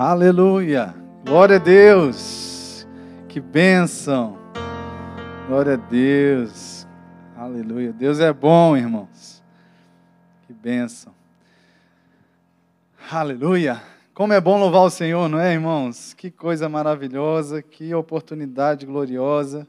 Aleluia. Glória a Deus. Que bênção. Glória a Deus. Aleluia. Deus é bom, irmãos. Que bênção. Aleluia. Como é bom louvar o Senhor, não é, irmãos? Que coisa maravilhosa, que oportunidade gloriosa.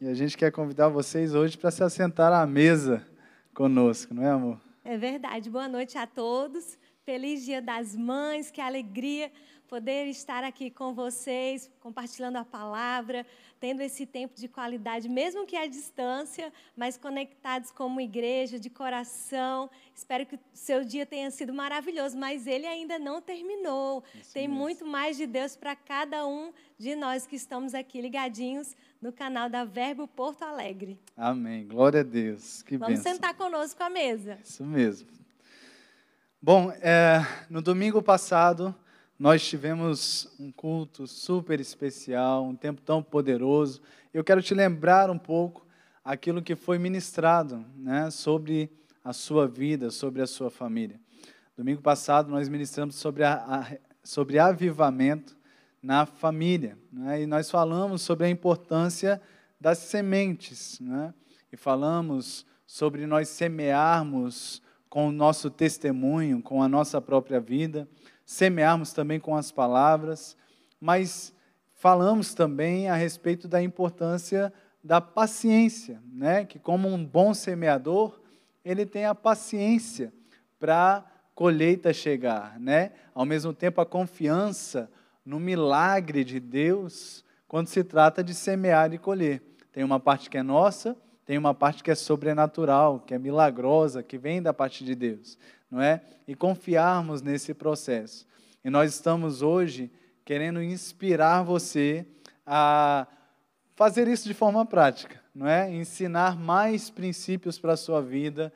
E a gente quer convidar vocês hoje para se assentar à mesa conosco, não é, amor? É verdade. Boa noite a todos. Feliz Dia das Mães, que alegria poder estar aqui com vocês, compartilhando a palavra, tendo esse tempo de qualidade, mesmo que à distância, mas conectados como igreja, de coração. Espero que o seu dia tenha sido maravilhoso, mas ele ainda não terminou. Isso Tem mesmo. muito mais de Deus para cada um de nós que estamos aqui ligadinhos no canal da Verbo Porto Alegre. Amém. Glória a Deus. Que Vamos bênção. sentar conosco à mesa. Isso mesmo. Bom, é, no domingo passado nós tivemos um culto super especial, um tempo tão poderoso. Eu quero te lembrar um pouco aquilo que foi ministrado né, sobre a sua vida, sobre a sua família. Domingo passado nós ministramos sobre, a, a, sobre avivamento na família. Né, e nós falamos sobre a importância das sementes. Né, e falamos sobre nós semearmos com o nosso testemunho, com a nossa própria vida, semearmos também com as palavras, mas falamos também a respeito da importância da paciência, né? Que como um bom semeador, ele tem a paciência para a colheita chegar, né? Ao mesmo tempo a confiança no milagre de Deus quando se trata de semear e colher. Tem uma parte que é nossa, tem uma parte que é sobrenatural, que é milagrosa, que vem da parte de Deus, não é? E confiarmos nesse processo. E nós estamos hoje querendo inspirar você a fazer isso de forma prática, não é? Ensinar mais princípios para a sua vida,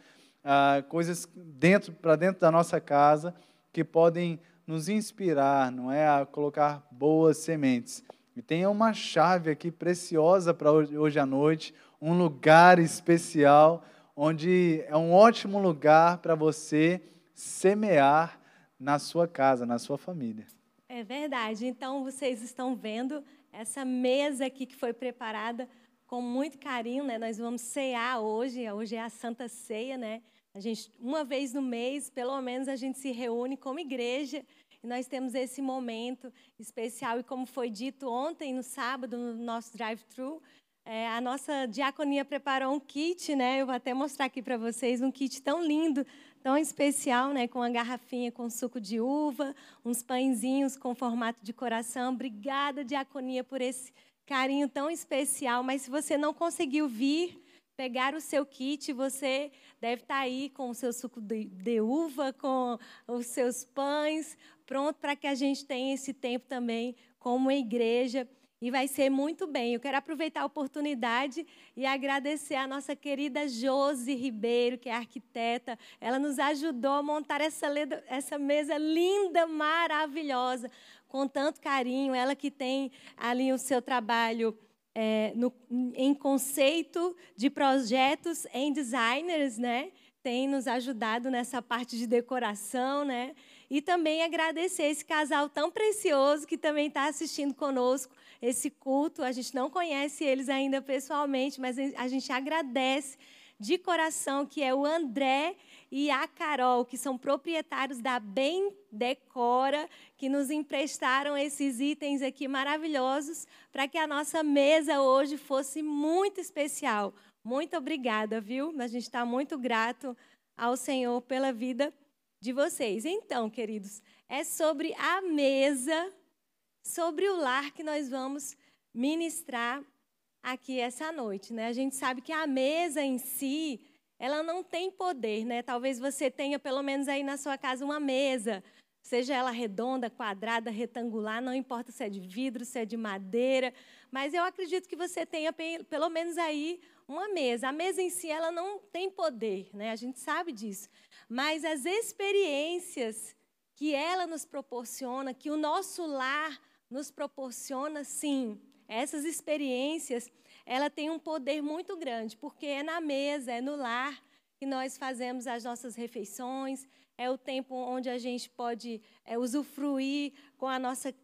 coisas dentro para dentro da nossa casa que podem nos inspirar, não é, a colocar boas sementes. E tem uma chave aqui preciosa para hoje à noite, um lugar especial, onde é um ótimo lugar para você semear na sua casa, na sua família. É verdade. Então vocês estão vendo essa mesa aqui que foi preparada com muito carinho, né? Nós vamos cear hoje, hoje é a Santa Ceia, né? A gente uma vez no mês, pelo menos a gente se reúne como igreja e nós temos esse momento especial e como foi dito ontem no sábado no nosso drive-thru, é, a nossa diaconia preparou um kit, né? Eu vou até mostrar aqui para vocês um kit tão lindo, tão especial, né? Com uma garrafinha com suco de uva, uns pãezinhos com formato de coração. Obrigada, diaconia, por esse carinho tão especial. Mas se você não conseguiu vir, pegar o seu kit, você deve estar tá aí com o seu suco de, de uva, com os seus pães, pronto para que a gente tenha esse tempo também como igreja e vai ser muito bem. Eu quero aproveitar a oportunidade e agradecer a nossa querida Josi Ribeiro, que é arquiteta. Ela nos ajudou a montar essa, essa mesa linda, maravilhosa, com tanto carinho. Ela que tem ali o seu trabalho é, no, em conceito de projetos em designers, né? Tem nos ajudado nessa parte de decoração, né? E também agradecer esse casal tão precioso que também está assistindo conosco esse culto. A gente não conhece eles ainda pessoalmente, mas a gente agradece de coração que é o André e a Carol, que são proprietários da Bem Decora, que nos emprestaram esses itens aqui maravilhosos para que a nossa mesa hoje fosse muito especial. Muito obrigada, viu? A gente está muito grato ao Senhor pela vida de vocês. Então, queridos, é sobre a mesa sobre o lar que nós vamos ministrar aqui essa noite, né? A gente sabe que a mesa em si, ela não tem poder, né? Talvez você tenha pelo menos aí na sua casa uma mesa, seja ela redonda, quadrada, retangular, não importa se é de vidro, se é de madeira, mas eu acredito que você tenha pelo menos aí uma mesa. A mesa em si ela não tem poder, né? A gente sabe disso. Mas as experiências que ela nos proporciona, que o nosso lar nos proporciona, sim, essas experiências, ela tem um poder muito grande, porque é na mesa, é no lar que nós fazemos as nossas refeições, é o tempo onde a gente pode é, usufruir com a nossa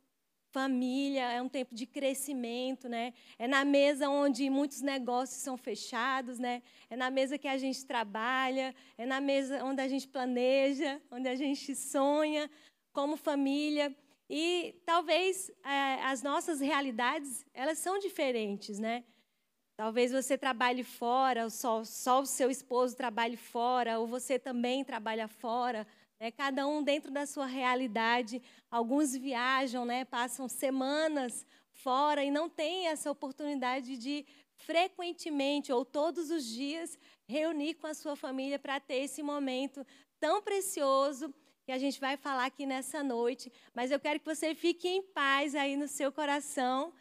família, é um tempo de crescimento, né? É na mesa onde muitos negócios são fechados, né? É na mesa que a gente trabalha, é na mesa onde a gente planeja, onde a gente sonha como família. E talvez é, as nossas realidades, elas são diferentes, né? Talvez você trabalhe fora, só, só o seu esposo trabalhe fora, ou você também trabalha fora, né? cada um dentro da sua realidade. Alguns viajam, né? passam semanas fora e não têm essa oportunidade de frequentemente ou todos os dias reunir com a sua família para ter esse momento tão precioso que a gente vai falar aqui nessa noite. Mas eu quero que você fique em paz aí no seu coração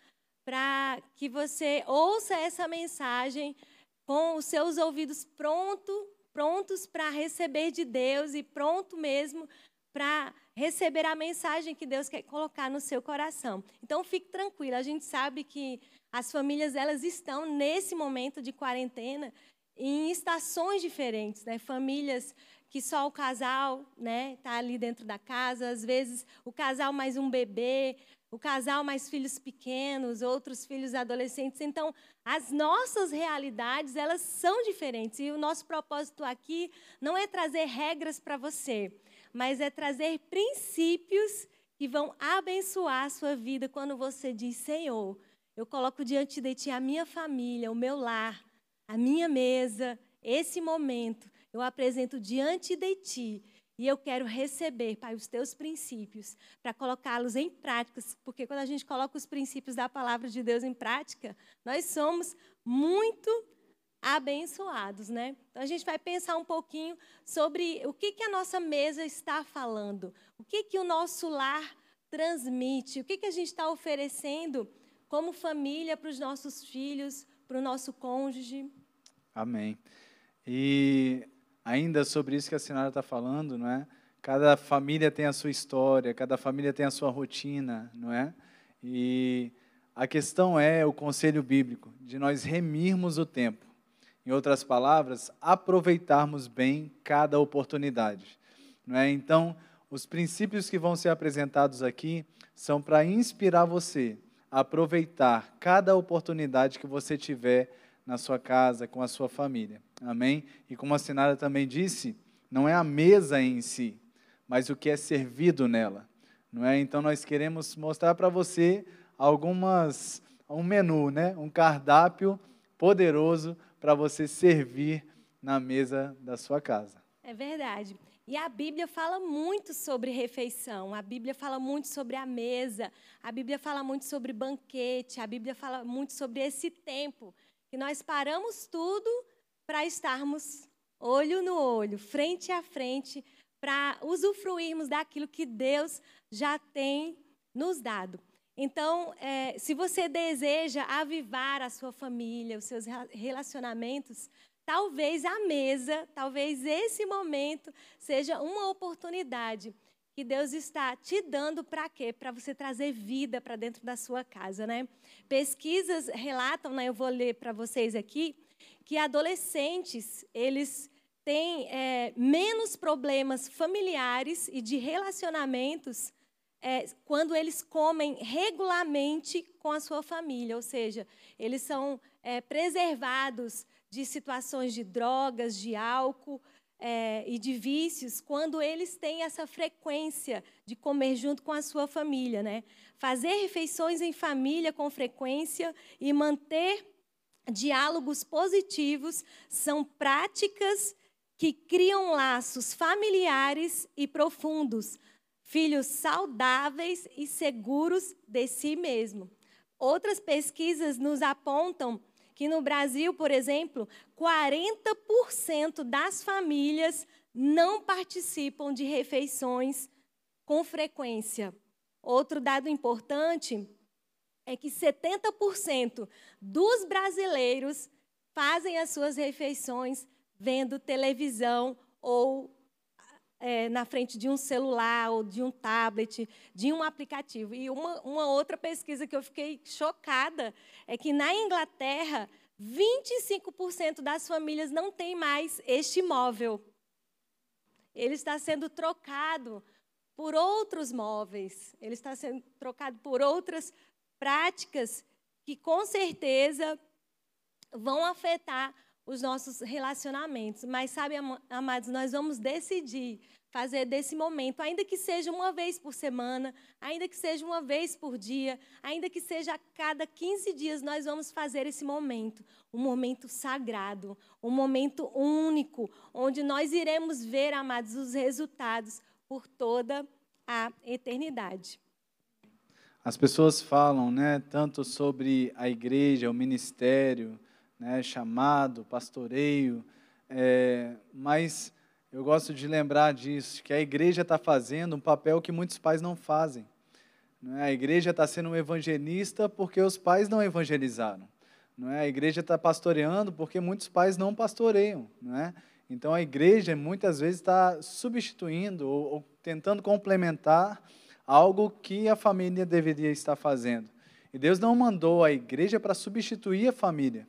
para que você ouça essa mensagem com os seus ouvidos pronto, prontos para receber de Deus e pronto mesmo para receber a mensagem que Deus quer colocar no seu coração. Então fique tranquilo, a gente sabe que as famílias elas estão nesse momento de quarentena em estações diferentes, né? Famílias que só o casal, né, tá ali dentro da casa, às vezes o casal mais um bebê, o casal mais filhos pequenos, outros filhos adolescentes. Então, as nossas realidades, elas são diferentes. E o nosso propósito aqui não é trazer regras para você, mas é trazer princípios que vão abençoar a sua vida quando você diz: Senhor, eu coloco diante de Ti a minha família, o meu lar, a minha mesa, esse momento, eu apresento diante de Ti e eu quero receber, Pai, os teus princípios para colocá-los em práticas, porque quando a gente coloca os princípios da palavra de Deus em prática, nós somos muito abençoados, né? Então a gente vai pensar um pouquinho sobre o que, que a nossa mesa está falando, o que, que o nosso lar transmite, o que, que a gente está oferecendo como família para os nossos filhos, para o nosso cônjuge. Amém. E ainda sobre isso que a senhora está falando, não é? Cada família tem a sua história, cada família tem a sua rotina, não é? E a questão é o conselho bíblico, de nós remirmos o tempo. Em outras palavras, aproveitarmos bem cada oportunidade. Não é? Então, os princípios que vão ser apresentados aqui são para inspirar você aproveitar cada oportunidade que você tiver na sua casa, com a sua família. Amém? E como a Sinara também disse, não é a mesa em si, mas o que é servido nela. Não é? Então nós queremos mostrar para você algumas um menu, né? Um cardápio poderoso para você servir na mesa da sua casa. É verdade. E a Bíblia fala muito sobre refeição, a Bíblia fala muito sobre a mesa, a Bíblia fala muito sobre banquete, a Bíblia fala muito sobre esse tempo que nós paramos tudo para estarmos olho no olho, frente a frente, para usufruirmos daquilo que Deus já tem nos dado. Então, é, se você deseja avivar a sua família, os seus relacionamentos, talvez a mesa, talvez esse momento seja uma oportunidade que Deus está te dando para quê? Para você trazer vida para dentro da sua casa, né? Pesquisas relatam, né, eu vou ler para vocês aqui, que adolescentes, eles têm é, menos problemas familiares e de relacionamentos é, quando eles comem regularmente com a sua família, ou seja, eles são é, preservados de situações de drogas, de álcool, é, e de vícios quando eles têm essa frequência de comer junto com a sua família. Né? Fazer refeições em família com frequência e manter diálogos positivos são práticas que criam laços familiares e profundos, filhos saudáveis e seguros de si mesmo. Outras pesquisas nos apontam que no Brasil, por exemplo, 40% das famílias não participam de refeições com frequência. Outro dado importante é que 70% dos brasileiros fazem as suas refeições vendo televisão ou é, na frente de um celular ou de um tablet, de um aplicativo. E uma, uma outra pesquisa que eu fiquei chocada é que na Inglaterra, 25% das famílias não tem mais este imóvel. ele está sendo trocado por outros móveis, ele está sendo trocado por outras práticas que com certeza vão afetar os nossos relacionamentos. Mas sabe, amados, nós vamos decidir fazer desse momento, ainda que seja uma vez por semana, ainda que seja uma vez por dia, ainda que seja a cada 15 dias, nós vamos fazer esse momento, um momento sagrado, um momento único, onde nós iremos ver, amados, os resultados por toda a eternidade. As pessoas falam, né, tanto sobre a igreja, o ministério, né, chamado, pastoreio, é, mas eu gosto de lembrar disso, que a igreja está fazendo um papel que muitos pais não fazem. É? A igreja está sendo um evangelista porque os pais não evangelizaram. É? A igreja está pastoreando porque muitos pais não pastoreiam. É? Então a igreja muitas vezes está substituindo ou, ou tentando complementar algo que a família deveria estar fazendo. E Deus não mandou a igreja para substituir a família.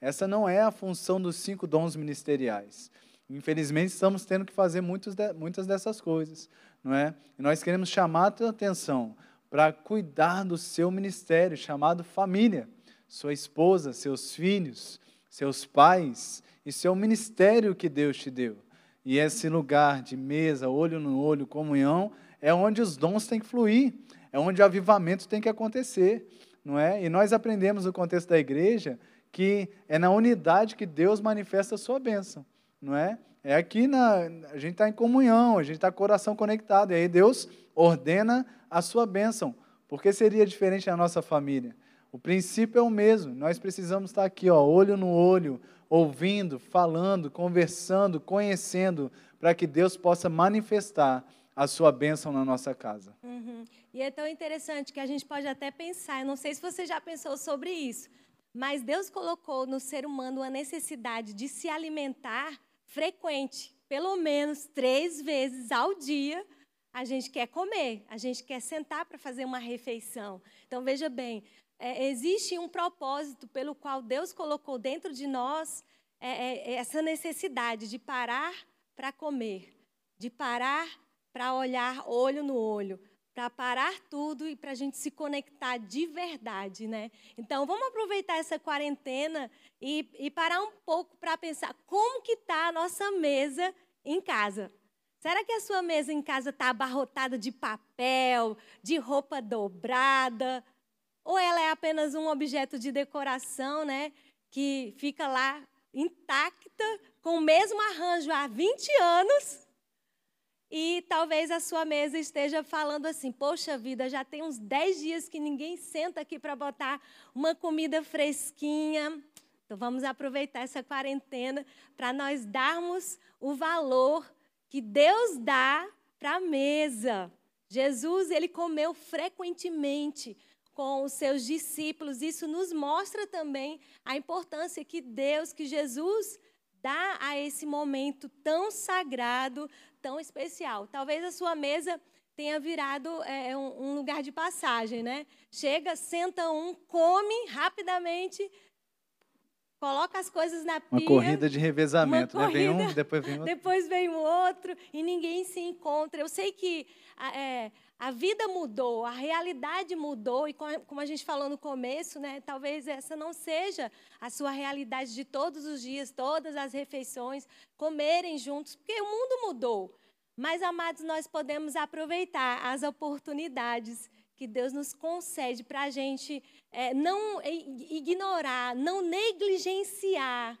Essa não é a função dos cinco dons ministeriais. Infelizmente, estamos tendo que fazer de, muitas dessas coisas, não é? E nós queremos chamar a tua atenção para cuidar do seu ministério, chamado família, sua esposa, seus filhos, seus pais e seu ministério que Deus te deu. E esse lugar de mesa, olho no olho, comunhão, é onde os dons têm que fluir, é onde o avivamento tem que acontecer, não é? E nós aprendemos no contexto da igreja que é na unidade que Deus manifesta a sua bênção, não é? É aqui na a gente está em comunhão, a gente está coração conectado, e aí Deus ordena a sua bênção. Porque seria diferente na nossa família? O princípio é o mesmo. Nós precisamos estar aqui, ó, olho no olho, ouvindo, falando, conversando, conhecendo, para que Deus possa manifestar a sua bênção na nossa casa. Uhum. E é tão interessante que a gente pode até pensar, eu não sei se você já pensou sobre isso, mas Deus colocou no ser humano a necessidade de se alimentar frequente, pelo menos três vezes ao dia. A gente quer comer, a gente quer sentar para fazer uma refeição. Então, veja bem, é, existe um propósito pelo qual Deus colocou dentro de nós é, é, é essa necessidade de parar para comer, de parar para olhar olho no olho, para parar tudo e para a gente se conectar de verdade, né? Então, vamos aproveitar essa quarentena e, e parar um pouco para pensar como que está a nossa mesa em casa. Será que a sua mesa em casa está abarrotada de papel, de roupa dobrada? Ou ela é apenas um objeto de decoração, né? Que fica lá intacta, com o mesmo arranjo há 20 anos, e talvez a sua mesa esteja falando assim: Poxa vida, já tem uns 10 dias que ninguém senta aqui para botar uma comida fresquinha. Então vamos aproveitar essa quarentena para nós darmos o valor que Deus dá para a mesa. Jesus, ele comeu frequentemente com os seus discípulos. Isso nos mostra também a importância que Deus, que Jesus dá a esse momento tão sagrado, tão especial. Talvez a sua mesa tenha virado é, um, um, lugar de passagem, né? Chega, senta um, come rapidamente, coloca as coisas na pia. Uma corrida de revezamento, né? Corrida, vem um, depois vem outro. Depois vem o outro e ninguém se encontra. Eu sei que é, a vida mudou, a realidade mudou, e como a gente falou no começo, né, talvez essa não seja a sua realidade de todos os dias, todas as refeições, comerem juntos, porque o mundo mudou. Mas, amados, nós podemos aproveitar as oportunidades que Deus nos concede para a gente é, não ignorar, não negligenciar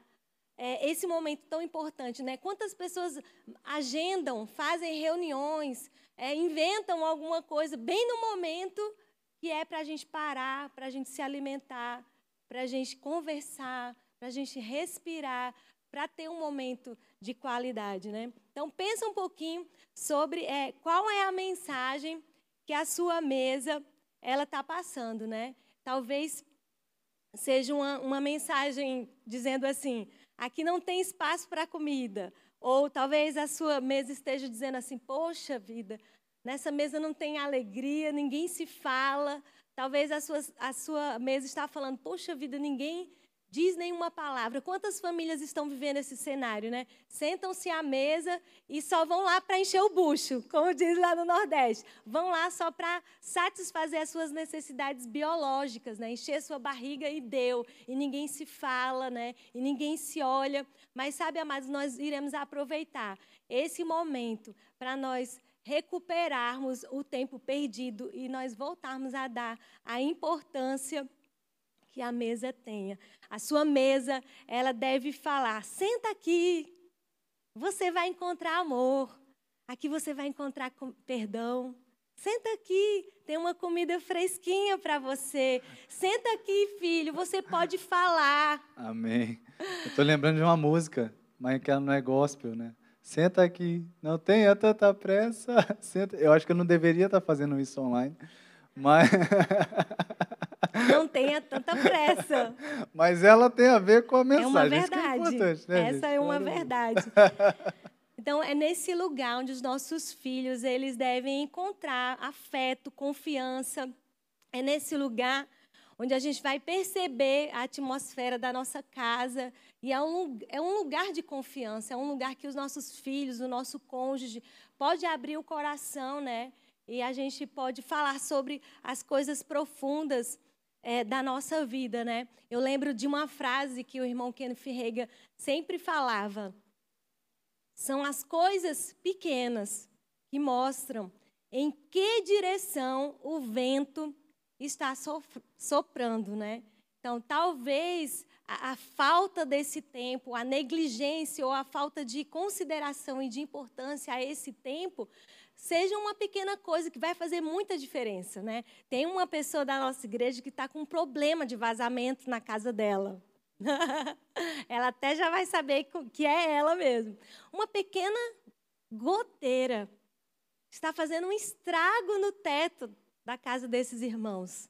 é, esse momento tão importante. Né? Quantas pessoas agendam, fazem reuniões, é, inventam alguma coisa bem no momento que é para a gente parar, para a gente se alimentar, para a gente conversar, para a gente respirar, para ter um momento de qualidade, né? Então pensa um pouquinho sobre é, qual é a mensagem que a sua mesa ela está passando, né? Talvez seja uma, uma mensagem dizendo assim: aqui não tem espaço para comida, ou talvez a sua mesa esteja dizendo assim: poxa vida, nessa mesa não tem alegria, ninguém se fala. Talvez a sua, a sua mesa está falando: poxa vida, ninguém diz nenhuma palavra. Quantas famílias estão vivendo esse cenário, né? Sentam-se à mesa e só vão lá para encher o bucho, como diz lá no Nordeste. Vão lá só para satisfazer as suas necessidades biológicas, né? Encher sua barriga e deu. E ninguém se fala, né? E ninguém se olha. Mas sabe, amados, nós iremos aproveitar esse momento para nós recuperarmos o tempo perdido e nós voltarmos a dar a importância que a mesa tenha. A sua mesa, ela deve falar: senta aqui, você vai encontrar amor. Aqui você vai encontrar perdão. Senta aqui, tem uma comida fresquinha para você. Senta aqui, filho, você pode falar. Amém. Eu estou lembrando de uma música, mas que ela não é gospel, né? Senta aqui, não tenha tanta pressa. Senta. Eu acho que eu não deveria estar fazendo isso online, mas não tenha tanta pressa. Mas ela tem a ver com a mensagem. É uma verdade. É né, Essa gente? é uma verdade. Então, é nesse lugar onde os nossos filhos eles devem encontrar afeto, confiança. É nesse lugar onde a gente vai perceber a atmosfera da nossa casa. E é um, é um lugar de confiança, é um lugar que os nossos filhos, o nosso cônjuge, pode abrir o coração, né? E a gente pode falar sobre as coisas profundas é, da nossa vida, né? Eu lembro de uma frase que o irmão Kenneth Rega sempre falava. São as coisas pequenas que mostram em que direção o vento está soprando, né? Então, talvez a, a, falta desse tempo, a negligência ou a falta de consideração e de importância a esse tempo seja uma pequena coisa que vai fazer muita diferença, né? Tem uma pessoa da nossa igreja que está com um problema de vazamento na casa dela. ela até já vai saber que é ela mesmo. Uma pequena goteira está fazendo um estrago no teto da casa desses irmãos.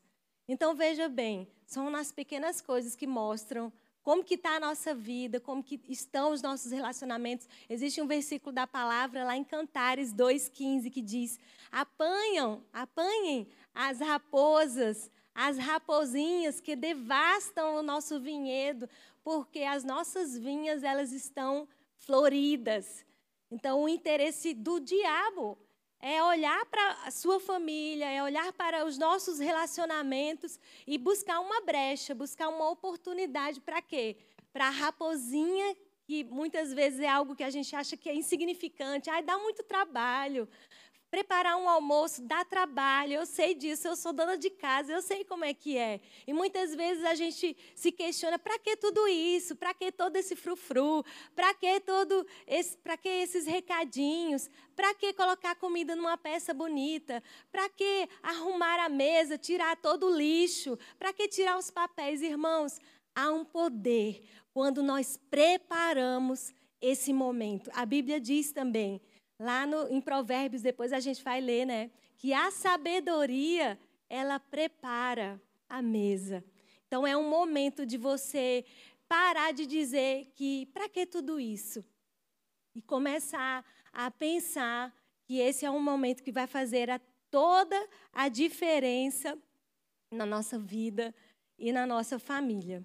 Então veja bem, são nas pequenas coisas que mostram como que está a nossa vida, como que estão os nossos relacionamentos. Existe um versículo da palavra lá em Cantares 2,15 que diz: apanham, apanhem as raposas, as raposinhas que devastam o nosso vinhedo, porque as nossas vinhas elas estão floridas. Então o interesse do diabo é olhar para a sua família, é olhar para os nossos relacionamentos e buscar uma brecha, buscar uma oportunidade para quê? Para a raposinha, que muitas vezes é algo que a gente acha que é insignificante, ai, dá muito trabalho. Preparar um almoço dá trabalho, eu sei disso, eu sou dona de casa, eu sei como é que é. E muitas vezes a gente se questiona: para que tudo isso? Para que todo esse frufru? Para que todo esse, para que esses recadinhos? Para que colocar comida numa peça bonita? Para que arrumar a mesa, tirar todo o lixo? Para que tirar os papéis, irmãos? Há um poder quando nós preparamos esse momento. A Bíblia diz também Lá no, em Provérbios, depois a gente vai ler, né? Que a sabedoria, ela prepara a mesa. Então é um momento de você parar de dizer que para que tudo isso? E começar a pensar que esse é um momento que vai fazer a, toda a diferença na nossa vida e na nossa família.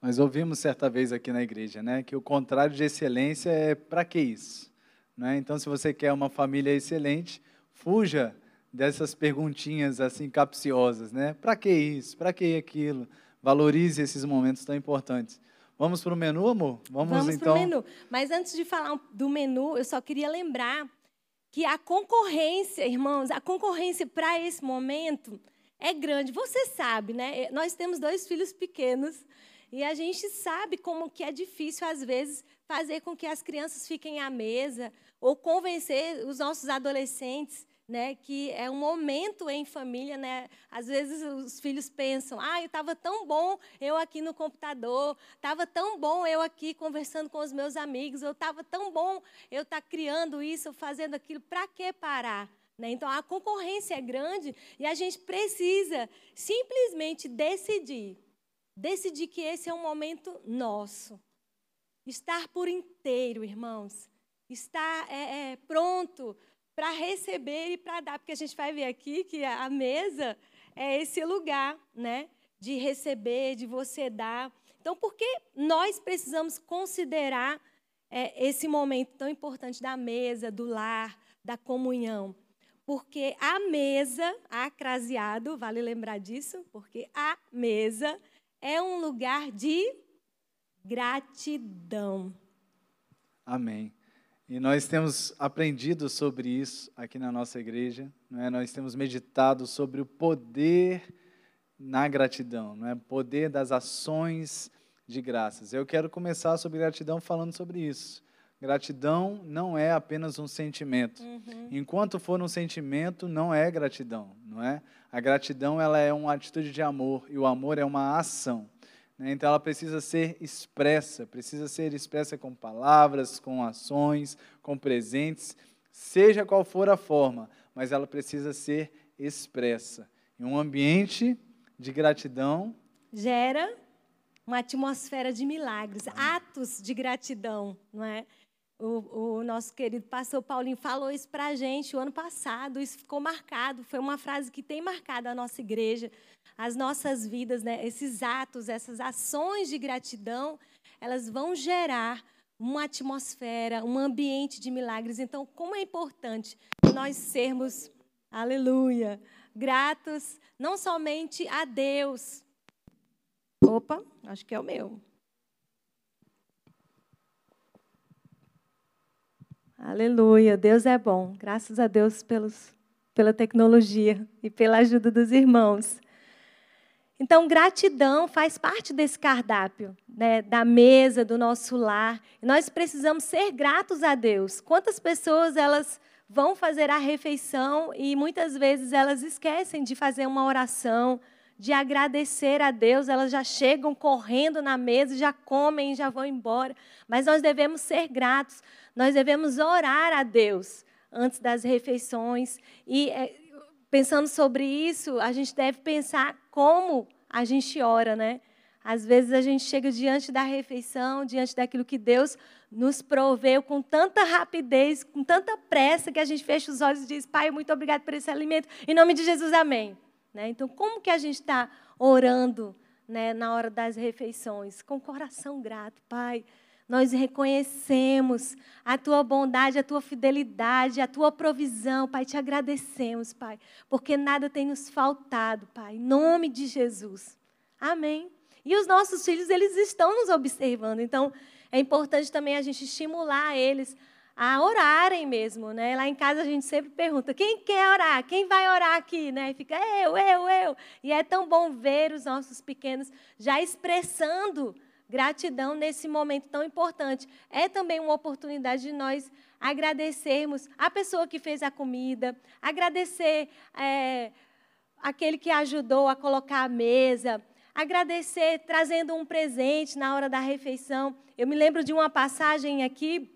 Nós ouvimos certa vez aqui na igreja, né, que o contrário de excelência é para que isso? Né? Então, se você quer uma família excelente, fuja dessas perguntinhas assim capciosas, né? Para que isso? Para que aquilo? Valorize esses momentos tão importantes. Vamos para o menu, amor? Vamos, Vamos então. Vamos para o menu. Mas antes de falar do menu, eu só queria lembrar que a concorrência, irmãos, a concorrência para esse momento é grande. Você sabe, né? Nós temos dois filhos pequenos e a gente sabe como que é difícil, às vezes, fazer com que as crianças fiquem à mesa ou convencer os nossos adolescentes né, que é um momento em família, né? Às vezes os filhos pensam: "Ah, estava tão bom eu aqui no computador, estava tão bom eu aqui conversando com os meus amigos, eu estava tão bom eu estar tá criando isso, fazendo aquilo, para que parar?" Né? Então a concorrência é grande e a gente precisa simplesmente decidir Decidir que esse é um momento nosso. Estar por inteiro, irmãos. Estar é, é, pronto para receber e para dar. Porque a gente vai ver aqui que a mesa é esse lugar, né? De receber, de você dar. Então, por que nós precisamos considerar é, esse momento tão importante da mesa, do lar, da comunhão? Porque a mesa, acraseado, vale lembrar disso, porque a mesa é um lugar de gratidão. Amém. E nós temos aprendido sobre isso aqui na nossa igreja, não é? Nós temos meditado sobre o poder na gratidão, não é? Poder das ações de graças. Eu quero começar sobre gratidão falando sobre isso. Gratidão não é apenas um sentimento. Uhum. Enquanto for um sentimento, não é gratidão, não é? A gratidão ela é uma atitude de amor e o amor é uma ação. Né? Então ela precisa ser expressa, precisa ser expressa com palavras, com ações, com presentes, seja qual for a forma, mas ela precisa ser expressa. Em um ambiente de gratidão. Gera uma atmosfera de milagres, atos de gratidão, não é? O, o, nosso querido pastor Paulinho falou isso para a gente o ano passado, isso ficou marcado, foi uma frase que tem marcado a nossa igreja, as nossas vidas, né? esses atos, essas ações de gratidão, elas vão gerar uma atmosfera, um ambiente de milagres. Então, como é importante nós sermos, aleluia, gratos não somente a Deus. Opa, acho que é o meu. Aleluia, Deus é bom. Graças a Deus pelos, pela tecnologia e pela ajuda dos irmãos. Então, gratidão faz parte desse cardápio, né, da mesa, do nosso lar. nós precisamos ser gratos a Deus. Quantas pessoas elas vão fazer a refeição e muitas vezes elas esquecem de fazer uma oração, de agradecer a Deus, elas já chegam correndo na mesa, já comem, já vão embora. Mas nós devemos ser gratos, nós devemos orar a Deus antes das refeições. E é, pensando sobre isso, a gente deve pensar como a gente ora, né? Às vezes a gente chega diante da refeição, diante daquilo que Deus nos proveu com tanta rapidez, com tanta pressa, que a gente fecha os olhos e diz: Pai, muito obrigado por esse alimento. Em nome de Jesus, amém. Né? Então, como que a gente está orando né, na hora das refeições? Com coração grato, Pai. Nós reconhecemos a tua bondade, a tua fidelidade, a tua provisão, Pai. Te agradecemos, Pai, porque nada tem nos faltado, Pai. Em nome de Jesus. Amém. E os nossos filhos, eles estão nos observando. Então, é importante também a gente estimular eles a orarem mesmo, né? Lá em casa a gente sempre pergunta: quem quer orar? Quem vai orar aqui, né? E fica eu, eu, eu. E é tão bom ver os nossos pequenos já expressando gratidão nesse momento tão importante. É também uma oportunidade de nós agradecermos a pessoa que fez a comida, agradecer é, aquele que ajudou a colocar a mesa, agradecer trazendo um presente na hora da refeição. Eu me lembro de uma passagem aqui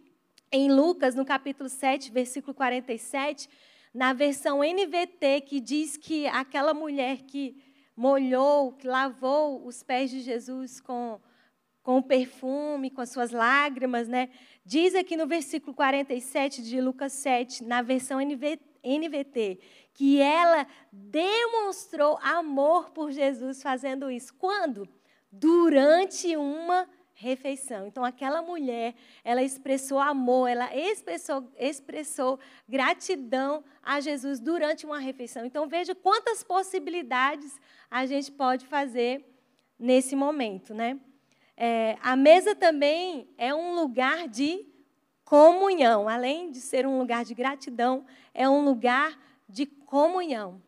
em Lucas, no capítulo 7, versículo 47, na versão NVT, que diz que aquela mulher que molhou, que lavou os pés de Jesus com, com o perfume, com as suas lágrimas, né? Diz aqui no versículo 47 de Lucas 7, na versão NVT, que ela demonstrou amor por Jesus fazendo isso. Quando? Durante uma refeição. Então, aquela mulher, ela expressou amor, ela expressou, expressou gratidão a Jesus durante uma refeição. Então, veja quantas possibilidades a gente pode fazer nesse momento, né? É, a mesa também é um lugar de comunhão. Além de ser um lugar de gratidão, é um lugar de comunhão.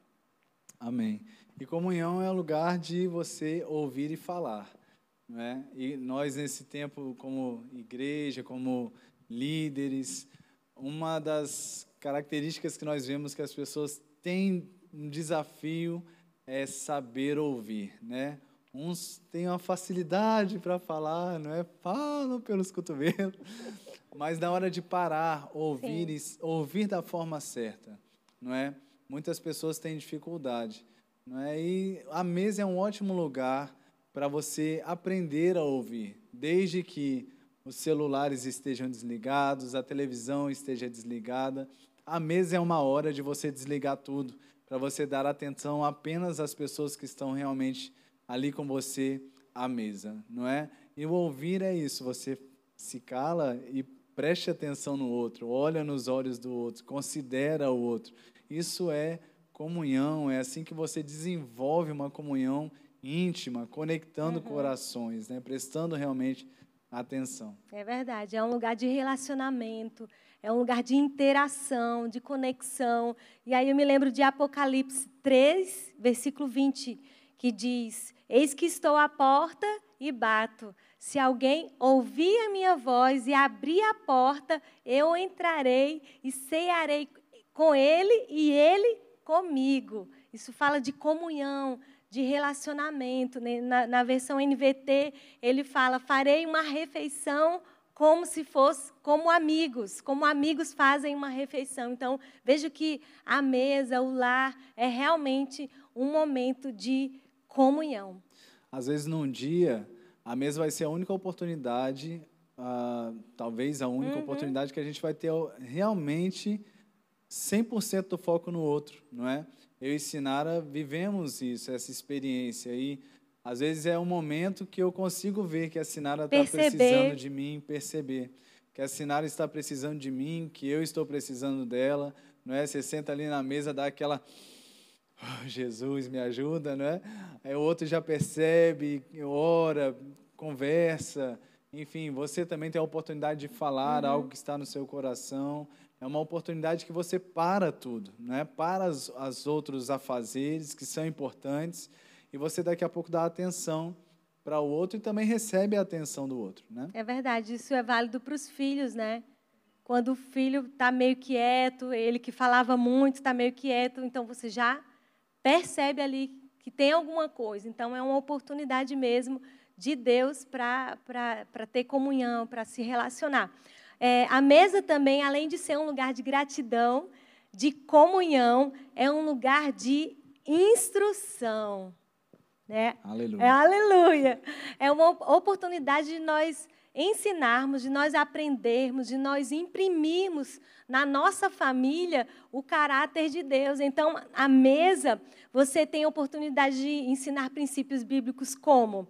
Amém. E comunhão é um lugar de você ouvir e falar. Né? E nós, nesse tempo, como igreja, como líderes, uma das características que nós vemos que as pessoas têm um desafio é saber ouvir, né? Uns têm uma facilidade para falar, não é? Falam pelos cotovelos, mas na hora de parar, ouvir, e, ouvir da forma certa, não é? Muitas pessoas têm dificuldade, não é? E a mesa é um ótimo lugar para você aprender a ouvir, desde que os celulares estejam desligados, a televisão esteja desligada. A mesa é uma hora de você desligar tudo, para você dar atenção apenas às pessoas que estão realmente ali com você, à mesa, não é? E o ouvir é isso, você se cala e preste atenção no outro, olha nos olhos do outro, considera o outro. Isso é comunhão, é assim que você desenvolve uma comunhão íntima, conectando uhum. corações, né? prestando realmente atenção. É verdade, é um lugar de relacionamento, é um lugar de interação, de conexão. E aí eu me lembro de Apocalipse 3, versículo 20, que diz: Eis que estou à porta e bato. Se alguém ouvir a minha voz e abrir a porta, eu entrarei e cearei com ele e ele comigo. Isso fala de comunhão, de relacionamento. Né? Na, na, versão NVT, ele fala: farei uma refeição como se fosse como amigos, como amigos fazem uma refeição. Então, vejo que a mesa, o lar, é realmente um momento de comunhão. Às vezes, num dia, a mesa vai ser a única oportunidade, uh, talvez a única uhum. oportunidade que a gente vai ter realmente 100% do foco no outro, não é? Eu e Sinara vivemos isso, essa experiência e às vezes é um momento que eu consigo ver que a Sinara está precisando de mim, perceber que a Sinara está precisando de mim, que eu estou precisando dela, não é? Você senta ali na mesa, dá aquela oh, Jesus me ajuda, não é? Aí o outro já percebe, ora, conversa, enfim, você também tem a oportunidade de falar uhum. algo que está no seu coração. É uma oportunidade que você para tudo, né? para as, as outros afazeres que são importantes e você daqui a pouco dá atenção para o outro e também recebe a atenção do outro. Né? É verdade, isso é válido para os filhos, né? Quando o filho está meio quieto, ele que falava muito está meio quieto, então você já percebe ali que tem alguma coisa. Então é uma oportunidade mesmo de Deus para ter comunhão, para se relacionar. É, a mesa também, além de ser um lugar de gratidão, de comunhão, é um lugar de instrução. Né? Aleluia. É, aleluia. É uma oportunidade de nós ensinarmos, de nós aprendermos, de nós imprimirmos na nossa família o caráter de Deus. Então, a mesa, você tem a oportunidade de ensinar princípios bíblicos como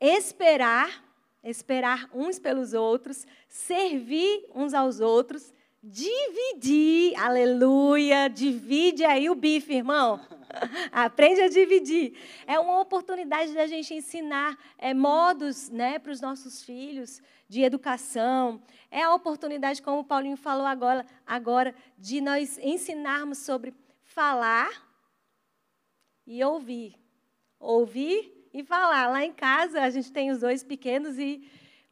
esperar esperar uns pelos outros, servir uns aos outros, dividir, aleluia, divide aí o bife, irmão. Aprende a dividir. É uma oportunidade da gente ensinar é, modos né, para os nossos filhos de educação. É a oportunidade, como o Paulinho falou agora, agora, de nós ensinarmos sobre falar e ouvir. Ouvir e falar. Lá em casa, a gente tem os dois pequenos e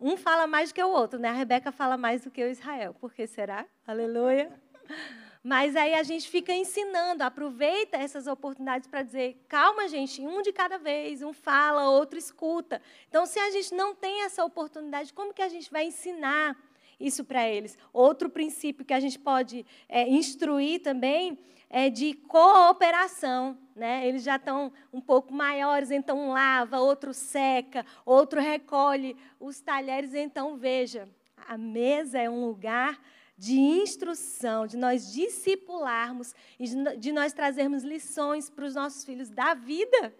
um fala mais do que o outro, né? A Rebeca fala mais do que o Israel. Por que será? Aleluia. Mas aí a gente fica ensinando, aproveita essas oportunidades para dizer, calma, gente, um de cada vez, um fala, outro escuta. Então, se a gente não tem essa oportunidade, como que a gente vai ensinar isso para eles? Outro princípio que a gente pode é, instruir também é, de cooperação. Né? Eles já estão um pouco maiores, então um lava, outro seca, outro recolhe os talheres. Então, veja, a mesa é um lugar de instrução, de nós discipularmos e de nós trazermos lições para os nossos filhos da vida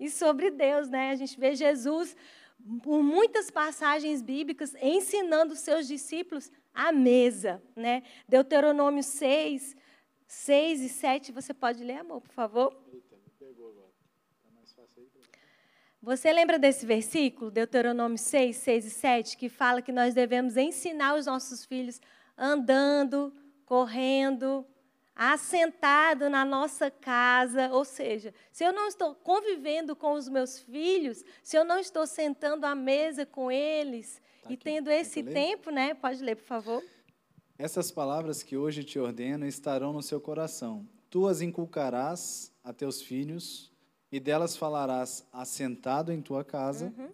e sobre Deus. Né? A gente vê Jesus, por muitas passagens bíblicas, ensinando os seus discípulos a mesa. Né? Deuteronômio 6, 6 e 7, você pode ler, amor, por favor? Eita, me pegou agora. Tá mais fácil aí. Você lembra desse versículo, Deuteronômio 6, 6 e 7, que fala que nós devemos ensinar os nossos filhos andando, correndo, assentado na nossa casa, ou seja, se eu não estou convivendo com os meus filhos, se eu não estou sentando à mesa com eles tá e aqui. tendo esse tempo, né? Pode ler, por favor. Essas palavras que hoje te ordeno estarão no seu coração. Tu as inculcarás a teus filhos, e delas falarás assentado em tua casa, uhum.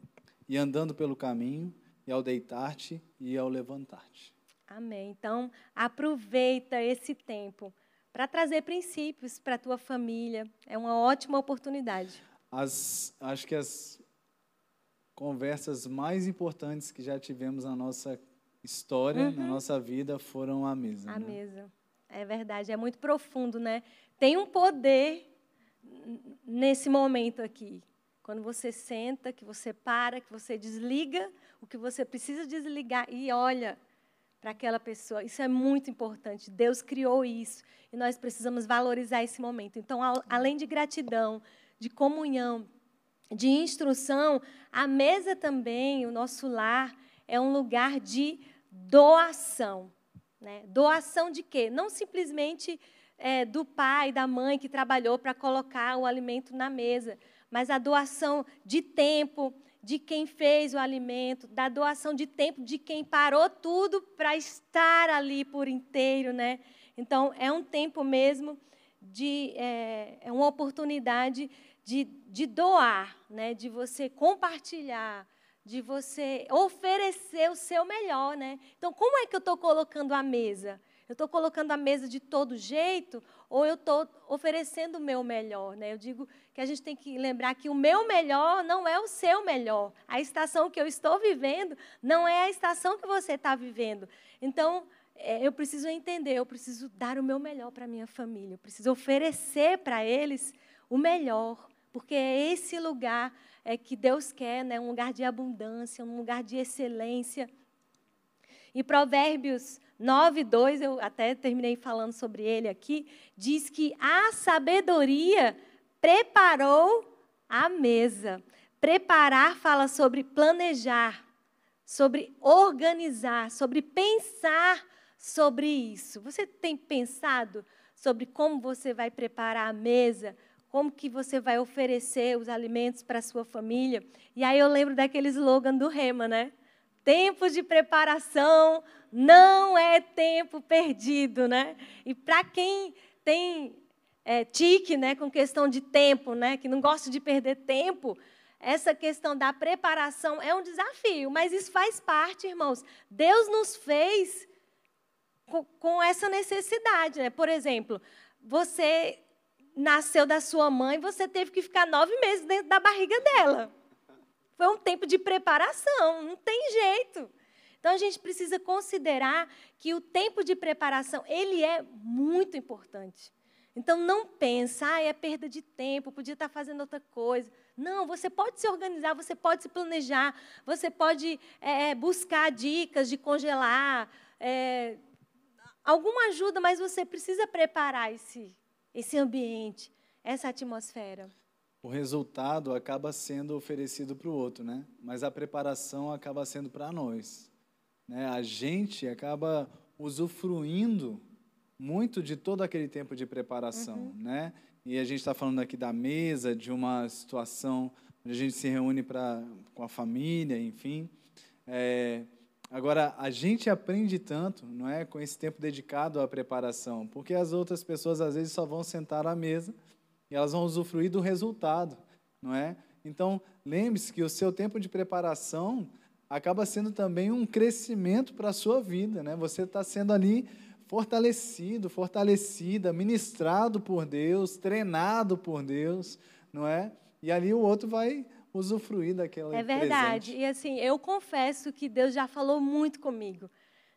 e andando pelo caminho, e ao deitar-te e ao levantar-te. Amém. Então, aproveita esse tempo para trazer princípios para a tua família. É uma ótima oportunidade. As, acho que as conversas mais importantes que já tivemos na nossa história uhum. na nossa vida foram a mesa. A né? mesa. É verdade, é muito profundo, né? Tem um poder nesse momento aqui. Quando você senta, que você para, que você desliga o que você precisa desligar e olha para aquela pessoa. Isso é muito importante. Deus criou isso e nós precisamos valorizar esse momento. Então, além de gratidão, de comunhão, de instrução, a mesa também, o nosso lar, é um lugar de doação. Né? Doação de quê? Não simplesmente é, do pai, da mãe que trabalhou para colocar o alimento na mesa, mas a doação de tempo, de quem fez o alimento, da doação de tempo de quem parou tudo para estar ali por inteiro, né? Então é um tempo mesmo de é, é uma oportunidade de, de doar, né? De você compartilhar, de você oferecer o seu melhor, né? Então como é que eu estou colocando a mesa? Eu estou colocando a mesa de todo jeito ou eu estou oferecendo o meu melhor? Né? Eu digo que a gente tem que lembrar que o meu melhor não é o seu melhor. A estação que eu estou vivendo não é a estação que você está vivendo. Então, é, eu preciso entender, eu preciso dar o meu melhor para a minha família, eu preciso oferecer para eles o melhor, porque é esse lugar é que Deus quer, né? um lugar de abundância, um lugar de excelência. E Provérbios 9, 2, eu até terminei falando sobre ele aqui, diz que a sabedoria preparou a mesa. Preparar fala sobre planejar, sobre organizar, sobre pensar sobre isso. Você tem pensado sobre como você vai preparar a mesa, como que você vai oferecer os alimentos para a sua família? E aí eu lembro daquele slogan do Rema, né? Tempo de preparação não é tempo perdido, né? E para quem tem é, tique, né, com questão de tempo, né, que não gosta de perder tempo, essa questão da preparação é um desafio, mas isso faz parte, irmãos. Deus nos fez com, com essa necessidade, né? Por exemplo, você nasceu da sua mãe, você teve que ficar nove meses dentro da barriga dela. Foi um tempo de preparação, não tem jeito. Então a gente precisa considerar que o tempo de preparação, ele é muito importante. Então não pensa, ah, é perda de tempo, podia estar fazendo outra coisa. Não, você pode se organizar, você pode se planejar, você pode é, buscar dicas de congelar, é, alguma ajuda, mas você precisa preparar esse, esse ambiente, essa atmosfera o resultado acaba sendo oferecido para o outro, né? Mas a preparação acaba sendo para nós. Né? A gente acaba usufruindo muito de todo aquele tempo de preparação, uhum. né? E a gente está falando aqui da mesa, de uma situação onde a gente se reúne pra, com a família, enfim. É, agora, a gente aprende tanto, não é, com esse tempo dedicado à preparação, porque as outras pessoas às vezes só vão sentar à mesa e elas vão usufruir do resultado, não é? Então, lembre-se que o seu tempo de preparação acaba sendo também um crescimento para a sua vida, né? Você está sendo ali fortalecido, fortalecida, ministrado por Deus, treinado por Deus, não é? E ali o outro vai usufruir daquela É verdade. Presente. E assim, eu confesso que Deus já falou muito comigo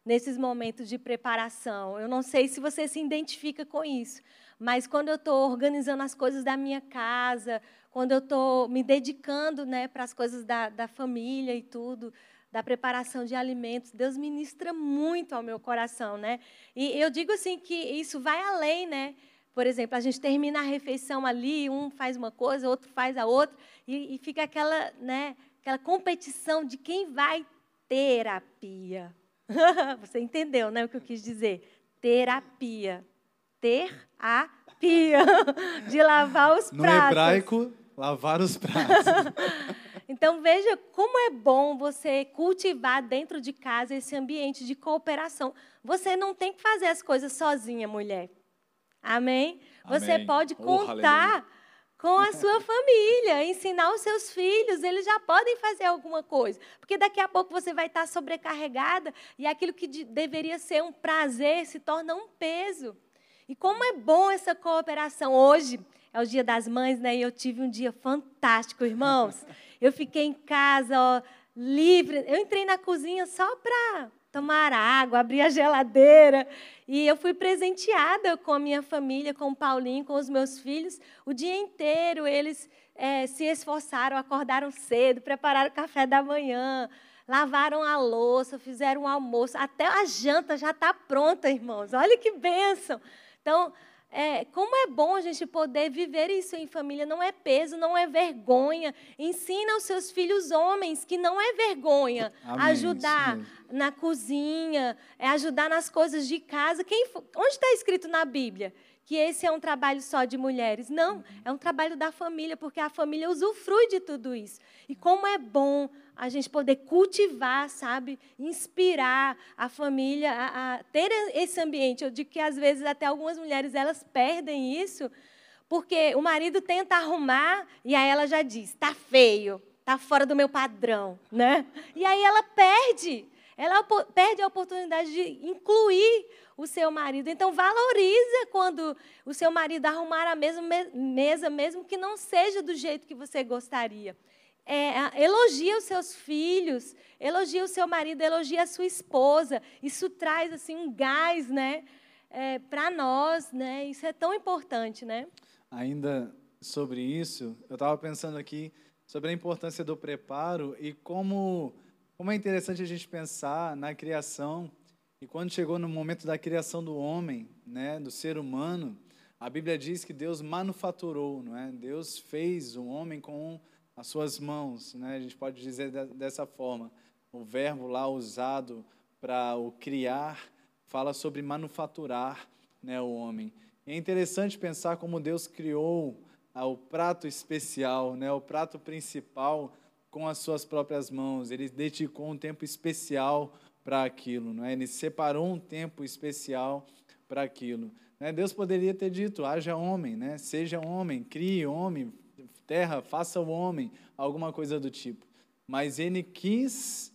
nesses momentos de preparação. Eu não sei se você se identifica com isso, mas quando eu estou organizando as coisas da minha casa, quando eu estou me dedicando né, para as coisas da, da família e tudo, da preparação de alimentos, Deus ministra muito ao meu coração, né? E eu digo assim que isso vai além, né? Por exemplo, a gente termina a refeição ali, um faz uma coisa, outro faz a outra, e, e fica aquela, né, aquela competição de quem vai terapia. Você entendeu, né, o que eu quis dizer? Terapia ter a pia, de lavar os pratos. No hebraico, lavar os pratos. então veja como é bom você cultivar dentro de casa esse ambiente de cooperação. Você não tem que fazer as coisas sozinha, mulher. Amém? Amém. Você pode oh, contar com a sua família, ensinar os seus filhos, eles já podem fazer alguma coisa. Porque daqui a pouco você vai estar sobrecarregada e aquilo que deveria ser um prazer se torna um peso. E como é bom essa cooperação. Hoje é o Dia das Mães, né? E eu tive um dia fantástico, irmãos. Eu fiquei em casa, ó, livre. Eu entrei na cozinha só para tomar água, abrir a geladeira. E eu fui presenteada com a minha família, com o Paulinho, com os meus filhos. O dia inteiro eles é, se esforçaram, acordaram cedo, prepararam o café da manhã, lavaram a louça, fizeram o almoço. Até a janta já está pronta, irmãos. Olha que bênção. Então, é, como é bom a gente poder viver isso em família. Não é peso, não é vergonha. Ensina aos seus filhos homens que não é vergonha Amém, ajudar na cozinha, é ajudar nas coisas de casa. Quem, onde está escrito na Bíblia? Que esse é um trabalho só de mulheres. Não, é um trabalho da família, porque a família usufrui de tudo isso. E como é bom a gente poder cultivar, sabe, inspirar a família a, a ter esse ambiente. Eu digo que às vezes até algumas mulheres elas perdem isso, porque o marido tenta arrumar e aí ela já diz: "Tá feio, tá fora do meu padrão", né? E aí ela perde ela perde a oportunidade de incluir o seu marido. Então, valoriza quando o seu marido arrumar a mesma mesa, mesmo que não seja do jeito que você gostaria. É, elogia os seus filhos, elogia o seu marido, elogia a sua esposa. Isso traz assim um gás, né, é, para nós, né? Isso é tão importante, né? Ainda sobre isso, eu estava pensando aqui sobre a importância do preparo e como como é interessante a gente pensar na criação e quando chegou no momento da criação do homem, né, do ser humano, a Bíblia diz que Deus manufaturou, não é? Deus fez o homem com as suas mãos, né? A gente pode dizer dessa forma. O verbo lá usado para o criar fala sobre manufaturar, né, o homem. É interessante pensar como Deus criou ah, o prato especial, né, o prato principal com as suas próprias mãos, ele dedicou um tempo especial para aquilo, não é? Ele separou um tempo especial para aquilo. Né? Deus poderia ter dito: haja homem, né? Seja homem, crie homem, terra, faça o homem, alguma coisa do tipo. Mas ele quis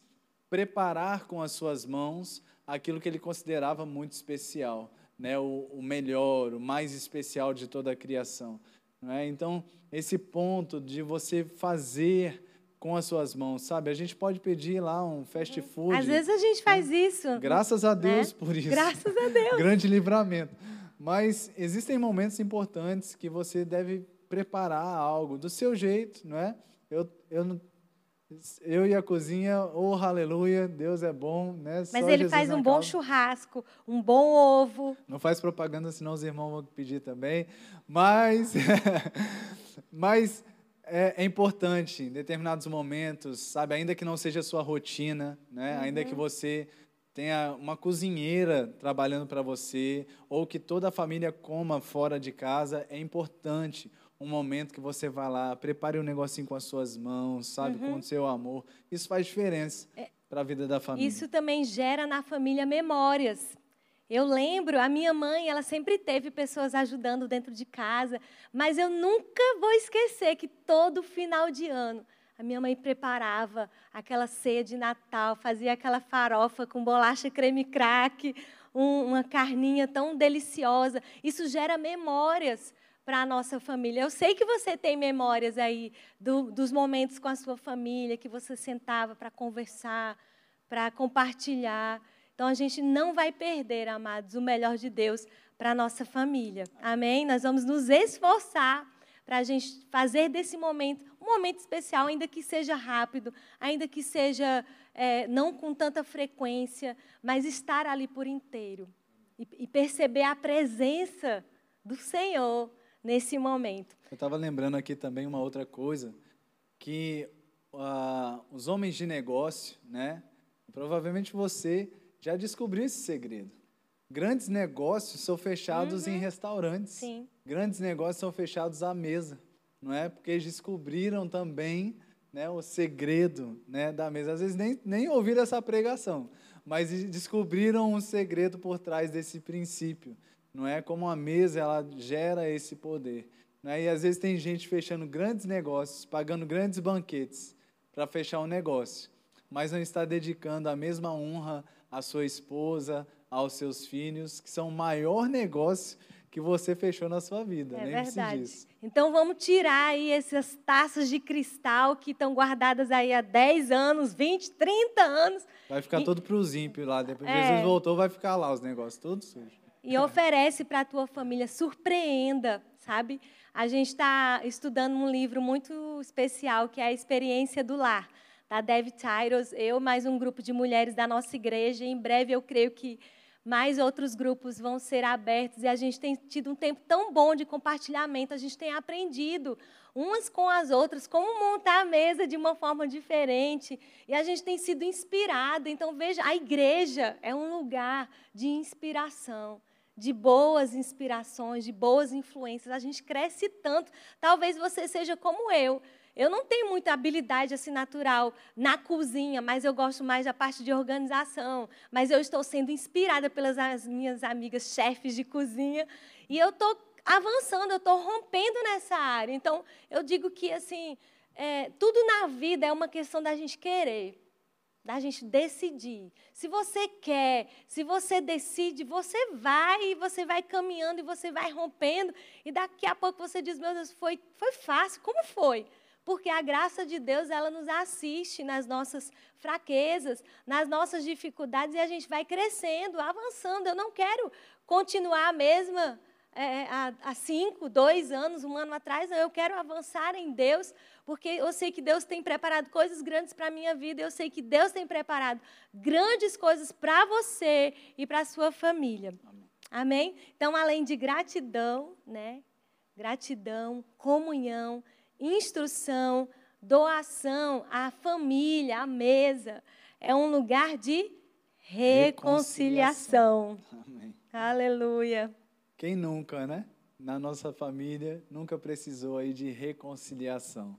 preparar com as suas mãos aquilo que ele considerava muito especial, né? O, o melhor, o mais especial de toda a criação. Não é? Então, esse ponto de você fazer com as suas mãos, sabe? A gente pode pedir lá um fast food. Às vezes a gente faz né? isso. Graças a Deus né? por isso. Graças a Deus. Grande livramento. Mas existem momentos importantes que você deve preparar algo do seu jeito, não é? Eu, eu, eu e a cozinha, oh aleluia, Deus é bom, né? Mas Só ele Jesus faz um bom churrasco, um bom ovo. Não faz propaganda, senão os irmãos vão pedir também. Mas, mas é, é, importante em determinados momentos, sabe? Ainda que não seja a sua rotina, né? Uhum. Ainda que você tenha uma cozinheira trabalhando para você, ou que toda a família coma fora de casa, é importante um momento que você vai lá, prepare um negocinho com as suas mãos, sabe? Uhum. Com o seu amor. Isso faz diferença é, para a vida da família. Isso também gera na família memórias. Eu lembro, a minha mãe, ela sempre teve pessoas ajudando dentro de casa, mas eu nunca vou esquecer que todo final de ano a minha mãe preparava aquela ceia de Natal, fazia aquela farofa com bolacha creme crack, um, uma carninha tão deliciosa. Isso gera memórias para a nossa família. Eu sei que você tem memórias aí do, dos momentos com a sua família, que você sentava para conversar, para compartilhar. Então a gente não vai perder, amados, o melhor de Deus para a nossa família. Amém? Nós vamos nos esforçar para a gente fazer desse momento um momento especial, ainda que seja rápido, ainda que seja é, não com tanta frequência, mas estar ali por inteiro e, e perceber a presença do Senhor nesse momento. Eu estava lembrando aqui também uma outra coisa, que uh, os homens de negócio, né? Provavelmente você já descobriu esse segredo. Grandes negócios são fechados uhum. em restaurantes. Sim. Grandes negócios são fechados à mesa, não é? Porque eles descobriram também né, o segredo né, da mesa. Às vezes nem, nem ouviram essa pregação, mas descobriram um segredo por trás desse princípio. Não é como a mesa ela gera esse poder. é? E às vezes tem gente fechando grandes negócios, pagando grandes banquetes para fechar um negócio, mas não está dedicando a mesma honra à sua esposa, aos seus filhos, que são o maior negócio que você fechou na sua vida. É verdade. disso. Então vamos tirar aí essas taças de cristal que estão guardadas aí há 10 anos, 20, 30 anos Vai ficar E- todo pros ímpios lá. Depois É. Jesus voltou, vai ficar lá os negócios todos sujos. e oferece para a tua família, surpreenda, sabe? A gente está estudando um livro muito especial que é a Experiência do Lar, da Dev Tyros, eu mais um grupo de mulheres da nossa igreja. Em breve eu creio que mais outros grupos vão ser abertos e a gente tem tido um tempo tão bom de compartilhamento, a gente tem aprendido umas com as outras como montar a mesa de uma forma diferente e a gente tem sido inspirado. Então veja, a igreja é um lugar de inspiração, de boas inspirações, de boas influências. A gente cresce tanto. Talvez você seja como eu. Eu não tenho muita habilidade assim natural na cozinha, mas eu gosto mais da parte de organização. Mas eu estou sendo inspirada pelas as minhas amigas chefes de cozinha e eu estou avançando, eu estou rompendo nessa área. Então, eu digo que assim, é, tudo na vida é uma questão da gente querer, da gente decidir. Se você quer, se você decide, você vai e você vai caminhando e você vai rompendo e daqui a pouco você diz, meu Deus, foi, foi fácil. Como foi? Porque a graça de Deus, ela nos assiste nas nossas fraquezas, nas nossas dificuldades, e a gente vai crescendo, avançando. Eu não quero continuar a mesma é, há, há cinco, dois anos, um ano atrás, eu quero avançar em Deus, porque eu sei que Deus tem preparado coisas grandes para a minha vida, eu sei que Deus tem preparado grandes coisas para você e para a sua família. Amém? Então, além de gratidão, né? Gratidão, comunhão, instrução, doação, a família, a mesa. É um lugar de reconciliação. Amém. Aleluia. Quem nunca, né? Na nossa família, nunca precisou aí de reconciliação,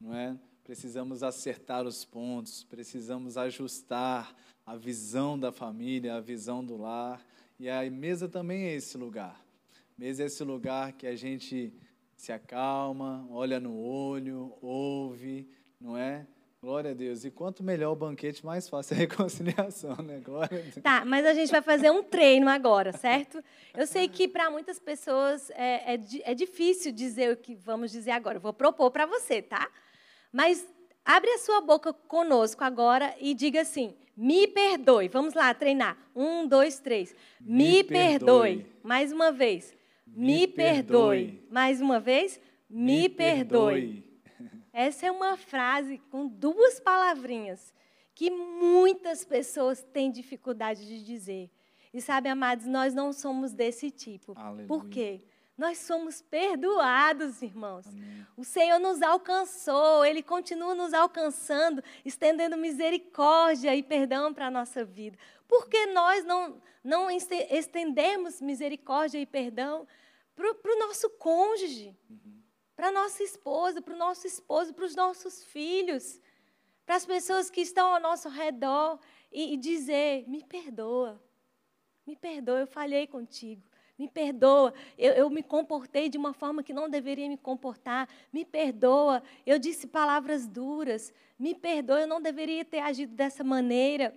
não é? Precisamos acertar os pontos, precisamos ajustar a visão da família, a visão do lar. E a mesa também é esse lugar. Mesa é esse lugar que a gente se acalma, olha no olho, ouve, não é? Glória a Deus. E quanto melhor o banquete, mais fácil a reconciliação, né? Glória a Deus. Tá, mas a gente vai fazer um treino agora, certo? Eu sei que para muitas pessoas é, é, é difícil dizer o que vamos dizer agora. Eu vou propor para você, tá? Mas abre a sua boca conosco agora e diga assim: me perdoe. Vamos lá, treinar. Um, dois, três. Me, Me perdoe. perdoe. Mais uma vez. Me, perdoe. Mais uma vez. Me, perdoe. Essa é uma frase com duas palavrinhas que muitas pessoas têm dificuldade de dizer. E sabe, amados, nós não somos desse tipo. Aleluia. Por quê? Nós somos perdoados, irmãos. Amém. O Senhor nos alcançou, Ele continua nos alcançando, estendendo misericórdia e perdão para a nossa vida. Por que nós não, não este- estendemos misericórdia e perdão para o nosso cônjuge, para a nossa esposa, para o nosso esposo, para os nossos filhos, para as pessoas que estão ao nosso redor e, e dizer: me perdoa, me perdoa, eu falhei contigo. Me perdoa, eu, eu me comportei de uma forma que não deveria me comportar. Me perdoa, eu disse palavras duras. Me perdoa, eu não deveria ter agido dessa maneira.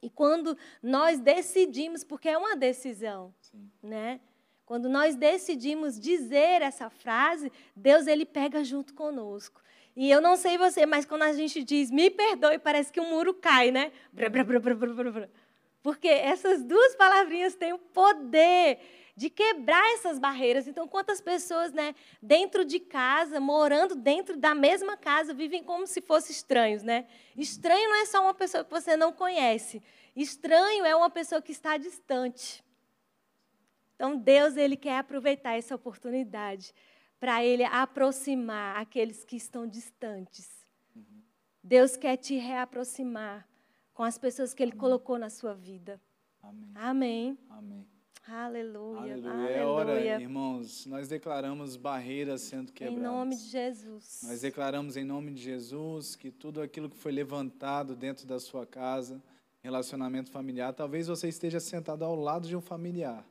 E quando nós decidimos, porque é uma decisão, Sim. né? Quando nós decidimos dizer essa frase, Deus ele pega junto conosco. E eu não sei você, mas quando a gente diz me perdoe, parece que um muro cai, né? Brá, brá, brá, Porque essas duas palavrinhas têm o poder de quebrar essas barreiras. Então, quantas pessoas, né, dentro de casa, morando dentro da mesma casa, vivem como se fossem estranhos, né? Estranho não é só uma pessoa que você não conhece. Estranho é uma pessoa que está distante. Então, Deus ele quer aproveitar essa oportunidade para ele aproximar aqueles que estão distantes. Deus quer te reaproximar com as pessoas que ele colocou na sua vida. Amém. Amém. Amém. Aleluia. Aleluia. É hora, irmãos, nós declaramos barreiras sendo Em quebradas. nome de Jesus. Nós declaramos em nome de Jesus que tudo aquilo que foi levantado dentro da sua casa, relacionamento familiar, talvez você esteja sentado ao lado de um familiar.